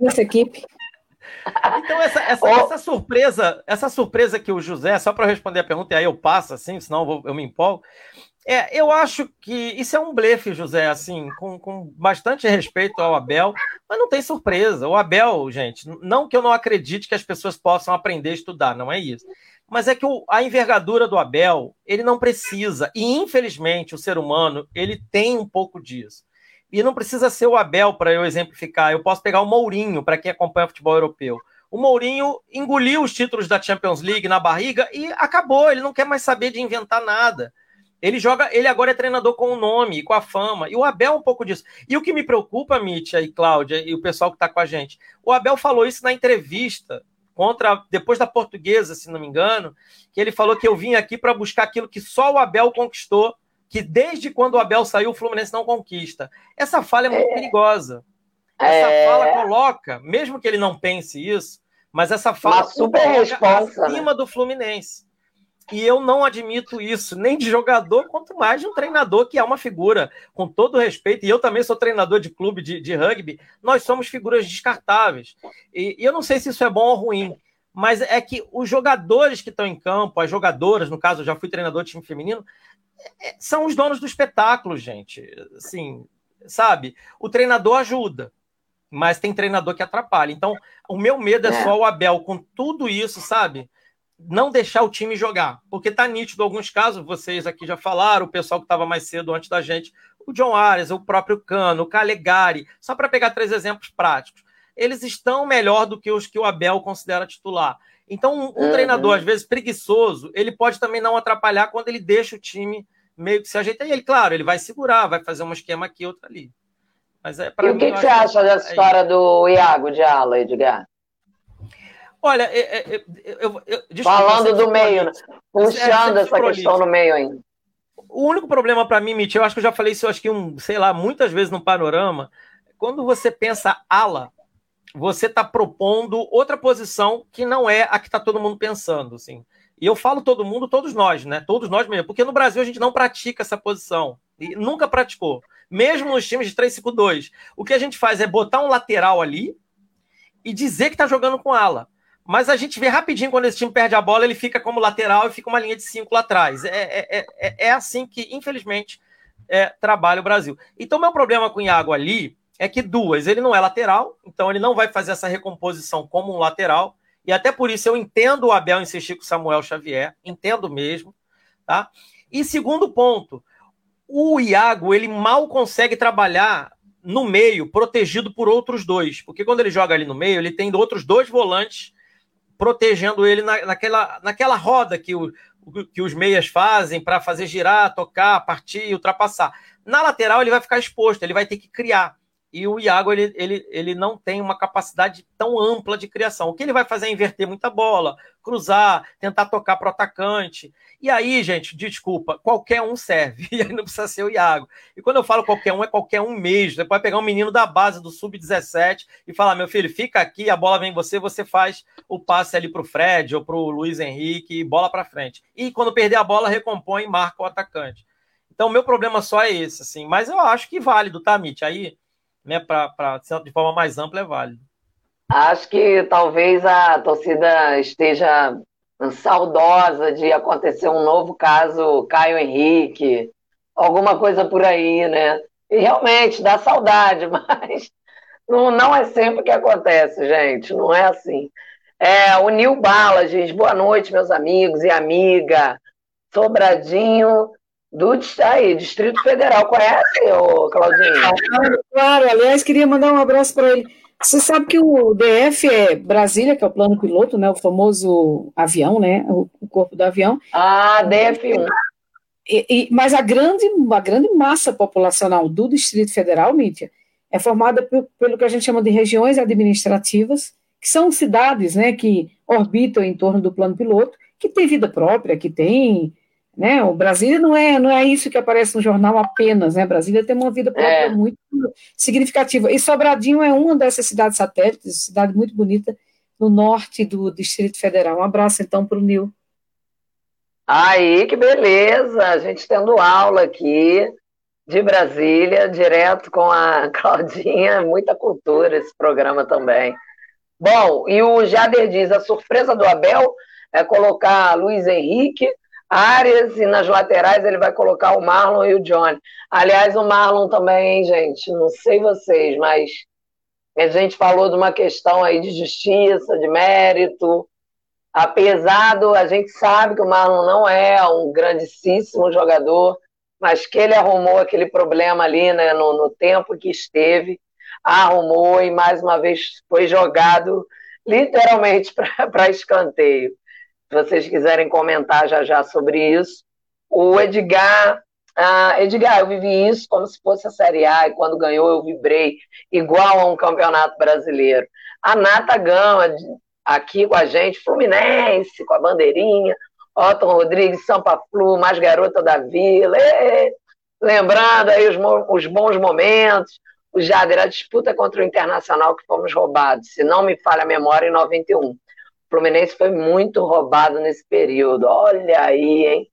Nessa equipe. Então, essa, essa, essa, surpresa, essa surpresa que o José, só para responder a pergunta, e aí eu passo assim, senão eu, vou, eu me empolgo. É, eu acho que isso é um blefe, José, assim, com, com bastante respeito ao Abel, mas não tem surpresa. O Abel, gente, não que eu não acredite que as pessoas possam aprender a estudar, não é isso. Mas é que o, a envergadura do Abel, ele não precisa. E, infelizmente, o ser humano, ele tem um pouco disso. E não precisa ser o Abel para eu exemplificar. Eu posso pegar o Mourinho, para quem acompanha futebol europeu. O Mourinho engoliu os títulos da Champions League na barriga e acabou. Ele não quer mais saber de inventar nada. Ele joga, ele agora é treinador com o nome, com a fama. E o Abel um pouco disso. E o que me preocupa, Mítia e Cláudia e o pessoal que está com a gente, o Abel falou isso na entrevista contra depois da Portuguesa, se não me engano, que ele falou que eu vim aqui para buscar aquilo que só o Abel conquistou que desde quando o Abel saiu, o Fluminense não conquista. Essa falha é muito é. perigosa. Essa é... fala coloca, mesmo que ele não pense isso, mas essa fala Uma super resposta, acima né? do Fluminense. E eu não admito isso, nem de jogador, quanto mais de um treinador que é uma figura, com todo respeito, e eu também sou treinador de clube de, de rugby, nós somos figuras descartáveis. E, e, eu não sei se isso é bom ou ruim, mas é que os jogadores que estão em campo, as jogadoras, no caso, eu já fui treinador de time feminino, são os donos do espetáculo, gente. Assim, sabe? O treinador ajuda, mas tem treinador que atrapalha. Então, o meu medo é, é. só o Abel, com tudo isso, sabe? não deixar o time jogar, porque tá nítido alguns casos, vocês aqui já falaram, o pessoal que estava mais cedo antes da gente, o John Arias, o próprio Cano, o Calegari, só para pegar três exemplos práticos. Eles estão melhor do que os que o Abel considera titular. Então, um, um uhum. treinador, às vezes, preguiçoso, ele pode também não atrapalhar quando ele deixa o time meio que se ajeitar. E ele, claro, ele vai segurar, vai fazer um esquema aqui, outro ali. Mas é E o que, que você acha dessa é história do Iago de Ala, Edgar? Olha, é, é, é, eu, eu, eu falando do meio, né? puxando essa questão no meio ainda. O único problema para mim, Mitch, eu acho que eu já falei isso, acho que um, sei lá, muitas vezes no panorama. Quando você pensa ala, você está propondo outra posição que não é a que está todo mundo pensando, assim. E eu falo todo mundo, todos nós, né? Todos nós mesmo, porque no Brasil a gente não pratica essa posição. E nunca praticou. Mesmo nos times de 3-5-2. O que a gente faz é botar um lateral ali e dizer que está jogando com ala. Mas a gente vê rapidinho quando esse time perde a bola, ele fica como lateral e fica uma linha de cinco lá atrás. É, é, é, é assim que, infelizmente, é, trabalha o Brasil. Então, meu problema com o Iago ali é que duas, ele não é lateral, então ele não vai fazer essa recomposição como um lateral. E até por isso eu entendo o Abel insistir com o Samuel Xavier, entendo mesmo, tá? E segundo ponto, o Iago ele mal consegue trabalhar no meio, protegido por outros dois, porque quando ele joga ali no meio, ele tem outros dois volantes protegendo ele na, naquela, naquela roda que, o, que os meias fazem para fazer girar, tocar, partir, ultrapassar. Na lateral ele vai ficar exposto, ele vai ter que criar. E o Iago ele, ele, ele não tem uma capacidade tão ampla de criação. O que ele vai fazer é inverter muita bola, cruzar, tentar tocar para o atacante. E aí, gente, desculpa, qualquer um serve. *laughs* E aí não precisa ser o Iago. E quando eu falo qualquer um, é qualquer um mesmo. Você pode pegar um menino da base do Sub-17 e falar: meu filho, fica aqui, a bola vem em você, você faz o passe ali para o Fred ou para o Luiz Henrique bola para frente. E quando perder a bola, recompõe e marca o atacante. Então, meu problema só é esse, assim. Mas eu acho que válido, tá, Mitch? Aí, né, para de forma mais ampla, é válido. Acho que talvez a torcida esteja saudosa de acontecer um novo caso Caio Henrique, alguma coisa por aí, né? E realmente dá saudade, *laughs* mas não, não é sempre que acontece, gente, não é assim. É, o Nil Bala diz: boa noite, meus amigos e amiga. Sobradinho do aí, Distrito Federal. Conhece, ô, Claudinho? Claro, aliás, queria mandar um abraço para ele. Você sabe que o DF é Brasília, que é o plano piloto, né? O famoso avião, né? O, o corpo do avião. Ah, DF1. E, e, mas a grande, a grande massa populacional do Distrito Federal, Mítia, é formada por, pelo que a gente chama de regiões administrativas, que são cidades né, que orbitam em torno do plano piloto, que tem vida própria, que tem né? O Brasília não é, não é isso que aparece no jornal apenas, né? Brasília tem uma vida própria é. muito significativa. E Sobradinho é uma dessas cidades satélites, cidade muito bonita, no norte do Distrito Federal. Um abraço, então, para o Nil. Aí, que beleza! A gente tendo aula aqui de Brasília, direto com a *laughs* Claudinha, muita cultura esse programa também. Bom, e o Jader diz: a surpresa do Abel é colocar Luiz Henrique áreas e nas laterais ele vai colocar o Marlon e o Johnny. Aliás, o Marlon também, gente, não sei vocês, mas a gente falou de uma questão aí de justiça, de mérito. Apesar do, a gente sabe que o Marlon não é um grandíssimo jogador, mas que ele arrumou aquele problema ali né, no, no tempo que esteve, arrumou e mais uma vez foi jogado literalmente *laughs* para escanteio se vocês quiserem comentar já já sobre isso. O Edgar, ah, Edgar, eu vivi isso como se fosse a Série A, e quando ganhou eu vibrei, igual a um campeonato brasileiro. A Nata Gama, aqui com a gente, Fluminense, com a bandeirinha, Otton Rodrigues, Sampa Flu, mais garota da vila, lembrando aí os, os bons momentos. o Jader, a disputa contra o Internacional que fomos roubados, se não me falha a memória, em 91. Fluminense foi muito roubado nesse período. Olha aí, hein?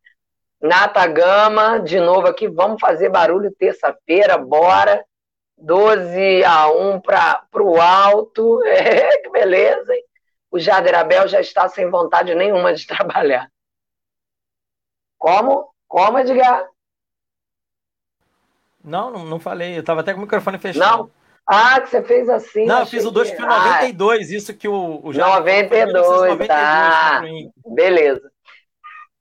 Nata Gama, de novo aqui, vamos fazer barulho terça-feira, bora. 12 a 1 para o alto. *laughs* É, que beleza, hein? O Jader Abel já está sem vontade nenhuma de *laughs* trabalhar. Como? Como, Edgar? Não, não, não falei. Eu estava até com o microfone fechado. Não? Ah, que você fez assim. Não, eu fiz o 2 que foi 92, ah, isso que o, o 92, 92 tá. Beleza.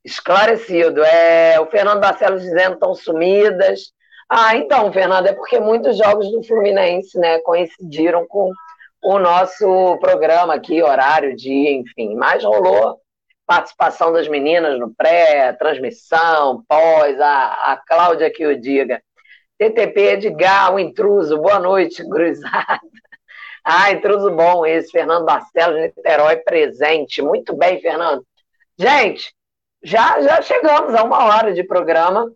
Esclarecido. É, o Fernando Barcelos dizendo estão sumidas. Ah, então, Fernando, é porque muitos jogos do Fluminense, né, coincidiram com o nosso programa aqui, horário, dia, enfim. Mas rolou participação das meninas no pré, transmissão, pós, a, a Cláudia que o diga. TTP Edgar, o intruso, boa noite, cruzada. *laughs* Ah, intruso bom esse, Fernando Barcelos, Niterói, presente. Muito bem, Fernando. Gente, já, já chegamos a uma hora de programa,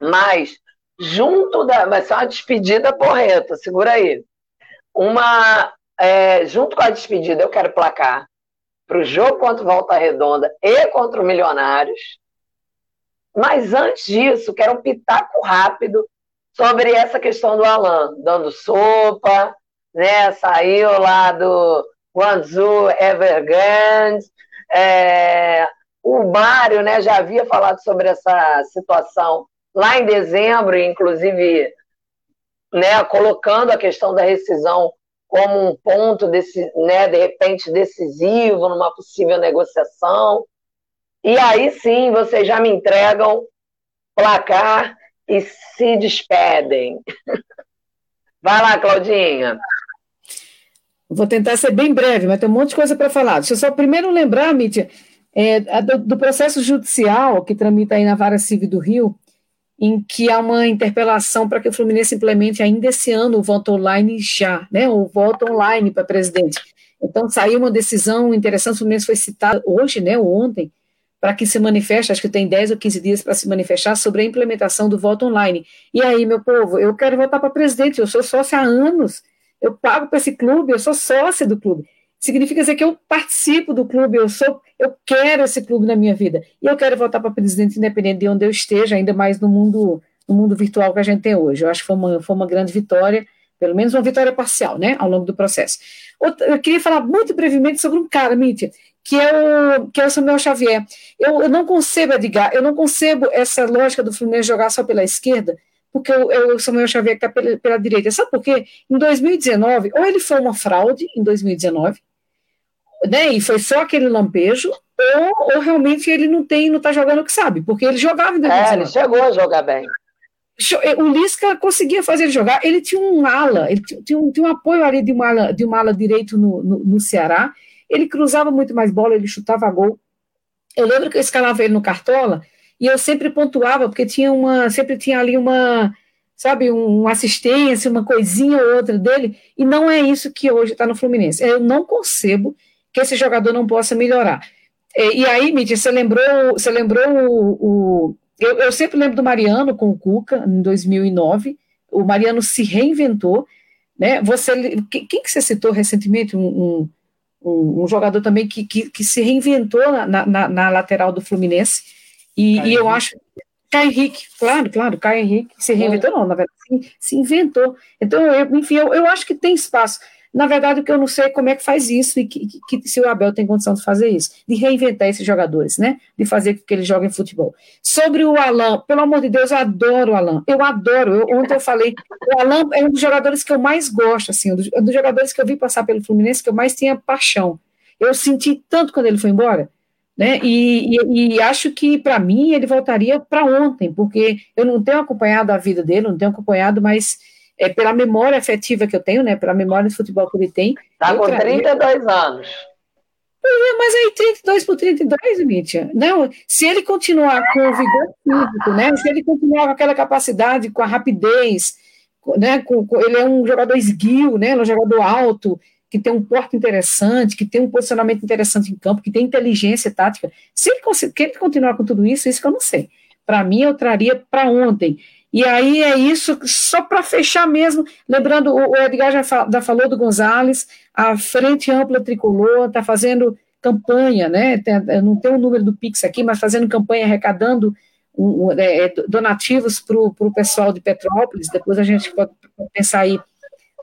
mas junto da. Vai ser uma despedida porreta, segura aí. Uma. É, junto com a despedida, eu quero placar para o jogo contra o Volta Redonda e contra o Milionários. Mas antes disso, quero um pitaco rápido sobre essa questão do Alan, dando sopa, né? Saiu lá do Guangzhou Evergrande. É, o Mário né, já havia falado sobre essa situação lá em dezembro, inclusive né, colocando a questão da rescisão como um ponto desse, né, de repente decisivo numa possível negociação. E aí sim vocês já me entregam placar e se despedem. Vai lá, Claudinha. Vou tentar ser bem breve, mas tem um monte de coisa para falar. Deixa eu só primeiro lembrar, Mítia, é, do, do, processo judicial que tramita aí na Vara Civil do Rio, em que há uma interpelação para que o Fluminense implemente ainda esse ano o voto online já, né, o voto online para presidente. Então saiu uma decisão interessante, o Fluminense foi citado hoje, né, ontem, para que se manifeste, acho que tem 10 ou 15 dias para se manifestar sobre a implementação do voto online. E aí, meu povo, eu quero votar para presidente, eu sou sócia há anos, eu pago para esse clube, eu sou sócia do clube. Significa dizer que eu participo do clube, eu sou, eu quero esse clube na minha vida. E eu quero votar para presidente independente de onde eu esteja, ainda mais no mundo, no mundo virtual que a gente tem hoje. Eu acho que foi uma, foi uma grande vitória, pelo menos uma vitória parcial, né, ao longo do processo. Outra, eu queria falar muito brevemente sobre um cara, Mítia, que é o, que é o Samuel Xavier. Eu, eu não concebo, Edgar, eu não concebo essa lógica do Fluminense jogar só pela esquerda, porque o, o Samuel Xavier está pela, pela direita. Sabe por quê? Em 2019, ou ele foi uma fraude em 2019, né, e foi só aquele lampejo, ou, ou realmente ele não tem, não está jogando o que sabe, porque ele jogava em 2019. É, ele chegou a jogar bem. O Lisca conseguia fazer ele jogar, ele tinha um ala, ele tinha, um, tinha um apoio ali de uma ala, de uma ala direito no, no, no Ceará, ele cruzava muito mais bola, ele chutava gol. Eu lembro que eu escalava ele no Cartola e eu sempre pontuava, porque tinha uma, sempre tinha ali uma, sabe, um, uma assistência, uma coisinha ou outra dele, e não é isso que hoje está no Fluminense. Eu não concebo que esse jogador não possa melhorar. E, e aí, Mídia, você lembrou, você lembrou o. o eu, eu, sempre lembro do Mariano com o Cuca, em 2009. O Mariano se reinventou. Né? Você, quem que você citou recentemente? Um, um um, um jogador também que, que, que, se reinventou na, na, na lateral do Fluminense. E, e eu acho. Caio Henrique, claro, claro, Caio Henrique se reinventou, não, na verdade, se, se inventou. Então, eu, enfim, eu, eu acho que tem espaço. Na verdade, o que eu não sei é como é que faz isso e que, que, se o Abel tem condição de fazer isso, de reinventar esses jogadores, né? De fazer com que eles joguem futebol. Sobre o Alain, pelo amor de Deus, eu adoro o Alain. Eu adoro. Eu, ontem eu falei, o Alain é um dos jogadores que eu mais gosto, assim, um dos, um dos jogadores que eu vi passar pelo Fluminense que eu mais tinha paixão. Eu senti tanto quando ele foi embora, né? E, e, e acho que para mim ele voltaria para ontem, porque eu não tenho acompanhado a vida dele, não tenho acompanhado, mas é, pela memória afetiva que eu tenho, né, pela memória de futebol que ele tem. Está com 32 anos. É, mas aí 32 por 32, Mítia. Não, se ele continuar com o vigor físico, né, se ele continuar com aquela capacidade, com a rapidez, né, com, com, ele é um jogador esguio, né, um jogador alto, que tem um porte interessante, que tem um posicionamento interessante em campo, que tem inteligência tática. Se ele, se ele continuar com tudo isso, isso que eu não sei. Para mim, eu traria para ontem. E aí é isso, só para fechar mesmo, lembrando, o Edgar já, já falou do Gonzalez, a Frente Ampla Tricolor está fazendo campanha, né? Tem, não tem o número do Pix aqui, mas fazendo campanha, arrecadando um, é, é donativos para o pessoal de Petrópolis. Depois a gente pode pensar aí,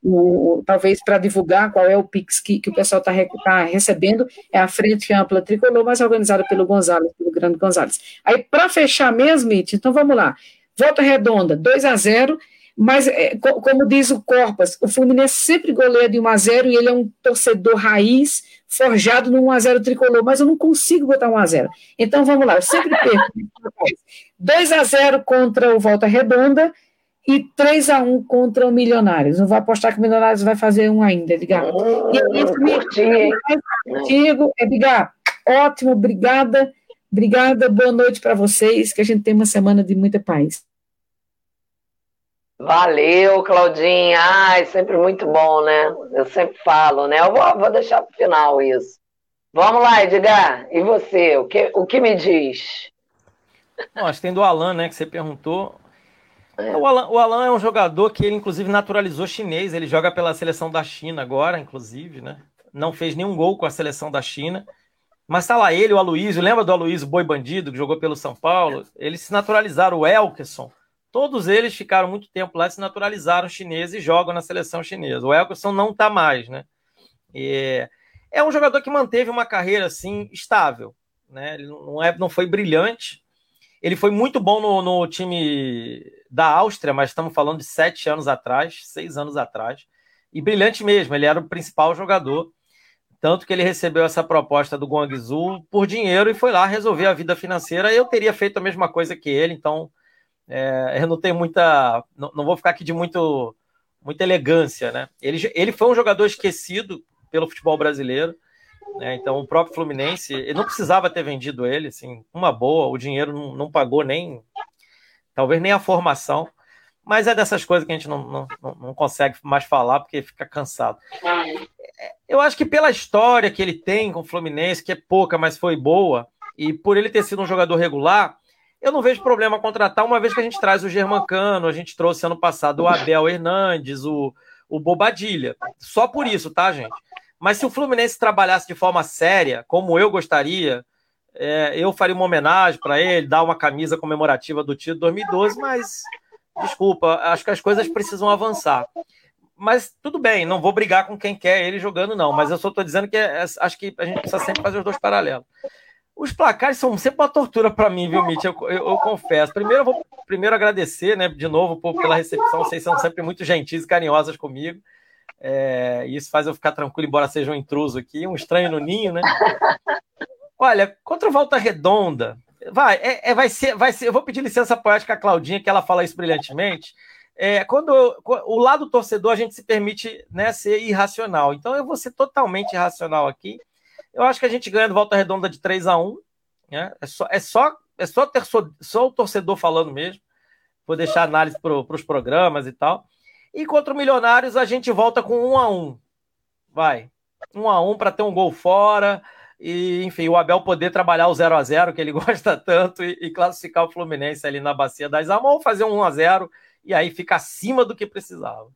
o, talvez para divulgar qual é o Pix que, que o pessoal está tá recebendo. É a Frente Ampla Tricolor, mas organizada pelo Gonzalez, pelo Grande Gonzalez. Aí, para fechar mesmo, It, então vamos lá. Volta redonda, 2 a 0 mas, é, como diz o Corpas, o Fluminense sempre goleia de 1 a 0 e ele é um torcedor raiz, forjado no 1 a 0 tricolor, mas eu não consigo botar 1 a 0 Então vamos lá, eu sempre perco. *laughs* 2 a 0 contra o Volta Redonda e 3 a 1 contra o Milionários. Não vou apostar que o Milionários vai fazer um ainda, Edgar. e é isso, contigo, Edgar. Ótimo, obrigada. Obrigada, boa noite para vocês, que a gente tem uma semana de muita paz. Valeu, Claudinha. Ai, sempre muito bom, né? Eu sempre falo, né? Eu vou, vou deixar para o final isso. Vamos lá, Edgar. E você? O que, o que me diz? Nós tem do Alan, né? Que você perguntou. É. O, Alan, o Alan é um jogador que ele, inclusive, naturalizou chinês. Ele joga pela seleção da China agora, inclusive, né? Não fez nenhum gol com a seleção da China. Mas tá lá ele, o Aloysio. Lembra do Aloysio Boi Bandido, que jogou pelo São Paulo? Eles se naturalizaram. O Elkerson Todos eles ficaram muito tempo lá, se naturalizaram chineses e jogam na seleção chinesa. O Elkerson não está mais, né? E é um jogador que manteve uma carreira assim estável, né? Ele não, é, não foi brilhante. Ele foi muito bom no, no time da Áustria, mas estamos falando de sete anos atrás, seis anos atrás. E brilhante mesmo, ele era o principal jogador. Tanto que ele recebeu essa proposta do Guangzhou por dinheiro e foi lá resolver a vida financeira. Eu teria feito a mesma coisa que ele, então é, eu não tenho muita. Não, não, vou ficar aqui de muito, muita elegância, né? Ele, ele foi um jogador esquecido pelo futebol brasileiro. Né? Então, o próprio Fluminense, ele não precisava ter vendido ele, assim, uma boa, o dinheiro não, não pagou nem, talvez nem a formação, mas é dessas coisas que a gente não, não, não consegue mais falar porque fica cansado. Eu acho que pela história que ele tem com o Fluminense, que é pouca, mas foi boa, e por ele ter sido um jogador regular, eu não vejo problema contratar, uma vez que a gente traz o Germancano, a gente trouxe ano passado o Abel Hernandes, o, o Bobadilha. Só por isso, tá, gente? Mas se o Fluminense trabalhasse de forma séria, como eu gostaria, é, eu faria uma homenagem para ele, dar uma camisa comemorativa do título 2012, mas desculpa, acho que as coisas precisam avançar. Mas tudo bem, não vou brigar com quem quer ele jogando, não. Mas eu só estou dizendo que é, acho que a gente precisa sempre fazer os dois paralelos. Os placares são sempre uma tortura para mim, viu, Mitch? Eu, eu, eu, confesso. Primeiro, eu vou primeiro agradecer, né, de novo, por, pela recepção. Vocês são sempre muito gentis e carinhosas comigo. É, isso faz eu ficar tranquilo, embora seja um intruso aqui, um estranho no ninho, né? Olha, contra o Volta Redonda, vai, é, é, vai, ser, vai ser. Eu vou pedir licença poética à Claudinha, que ela fala isso brilhantemente. É, quando o lado torcedor a gente se permite né, ser irracional. Então eu vou ser totalmente irracional aqui eu acho que a gente ganha de volta redonda de 3 a 1 né? É só, é só, é só, ter, só, só o torcedor falando mesmo. Vou deixar análise para os programas e tal. E contra o Milionários a gente volta com 1 a 1 Vai. 1 a 1 para ter um gol fora. E, enfim, o Abel poder trabalhar o 0 a 0 que ele *laughs* gosta tanto, e, e classificar o Fluminense ali na bacia das almas, ou fazer um 1 a 0 e aí fica acima do que precisava.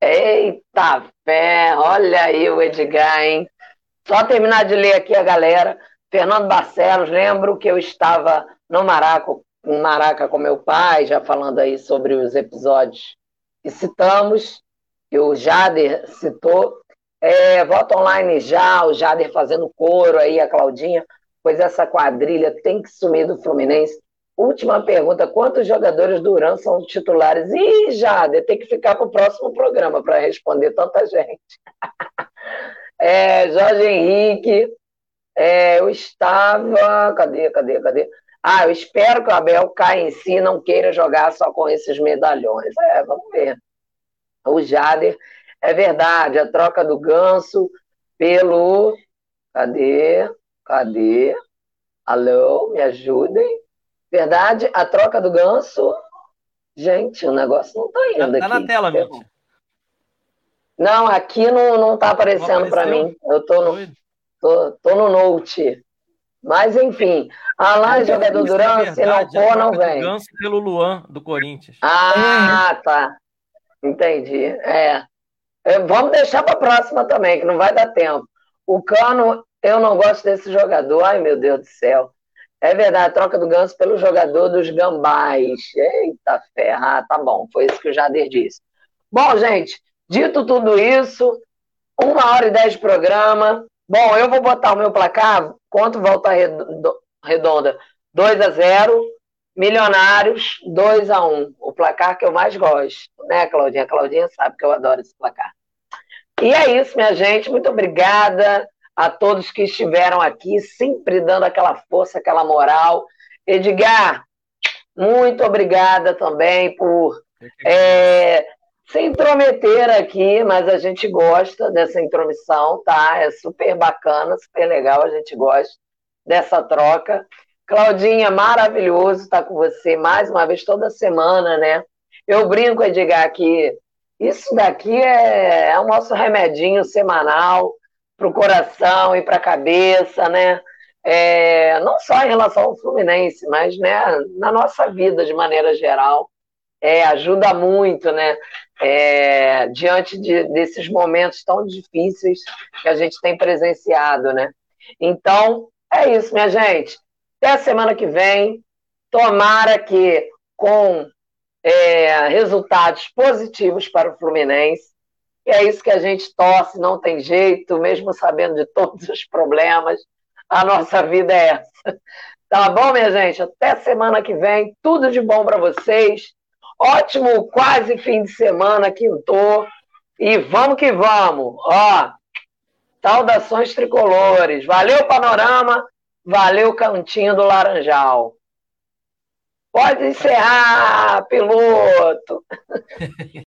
Eita fé, olha aí o Edgar, hein? Só terminar de ler aqui a galera. Fernando Barcelos, lembro que eu estava no Maraca, em Maraca com meu pai, já falando aí sobre os episódios que citamos, e o Jader citou. É, voto online já, o Jader fazendo coro aí, a Claudinha, pois essa quadrilha tem que sumir do Fluminense. Última pergunta: quantos jogadores do Uran são titulares? Ih, Jader, tem que ficar para o próximo programa para responder tanta gente. *laughs* É, Jorge Henrique, é, eu estava. Cadê, cadê, cadê? Ah, eu espero que o Abel caia em si não queira jogar só com esses medalhões. É, vamos ver. O Jader, é verdade, a troca do ganso pelo. Cadê? Cadê? Alô, me ajudem. Verdade, a troca do ganso. Gente, o negócio não está indo. Tá, tá aqui. na tela, Mitch. Não, aqui não, não tá aparecendo para mim. Eu tô no, tô, tô no Note. Mas, enfim, Alain, jogador Duran, se não for, não vem. Ganso pelo Luan, do Corinthians. Ah, tá. Entendi. É. é vamos deixar para a próxima também, que não vai dar tempo. O Cano, eu não gosto desse jogador. Ai, meu Deus do céu. É verdade, troca do Ganso pelo jogador dos Gambás. Eita ferra, tá bom, foi isso que o Jader disse. Bom, gente, dito tudo isso, uma hora e dez de programa. Bom, eu vou botar o meu placar, quanto volta redonda? 2 a 0 Milionários, 2 a 1 O placar que eu mais gosto, né, Claudinha? A Claudinha sabe que eu adoro esse placar. E é isso, minha gente. Muito obrigada a todos que estiveram aqui, sempre dando aquela força, aquela moral. Edgar, muito obrigada também por é, se intrometer aqui, mas a gente gosta dessa intromissão, tá? É super bacana, super legal, a gente gosta dessa troca. Claudinha, maravilhoso estar com você mais uma vez toda semana, né? Eu brinco, Edgar, que isso daqui é, é o nosso remedinho semanal para o coração e para a cabeça, né? É, não só em relação ao Fluminense, mas né, na nossa vida de maneira geral. É, ajuda muito, né? É, diante de, desses momentos tão difíceis que a gente tem presenciado, né? Então, é isso, minha gente. Até a semana que vem. Tomara que com é, resultados positivos para o Fluminense. E é isso que a gente torce, não tem jeito, mesmo sabendo de todos os problemas, a nossa vida é essa. Tá bom, minha gente? Até semana que vem. Tudo de bom para vocês. Ótimo quase fim de semana, quintou. E vamos que vamos. Ó, saudações tricolores. Valeu, Panorama. Valeu, Cantinho do Laranjal. Pode encerrar, piloto. *laughs*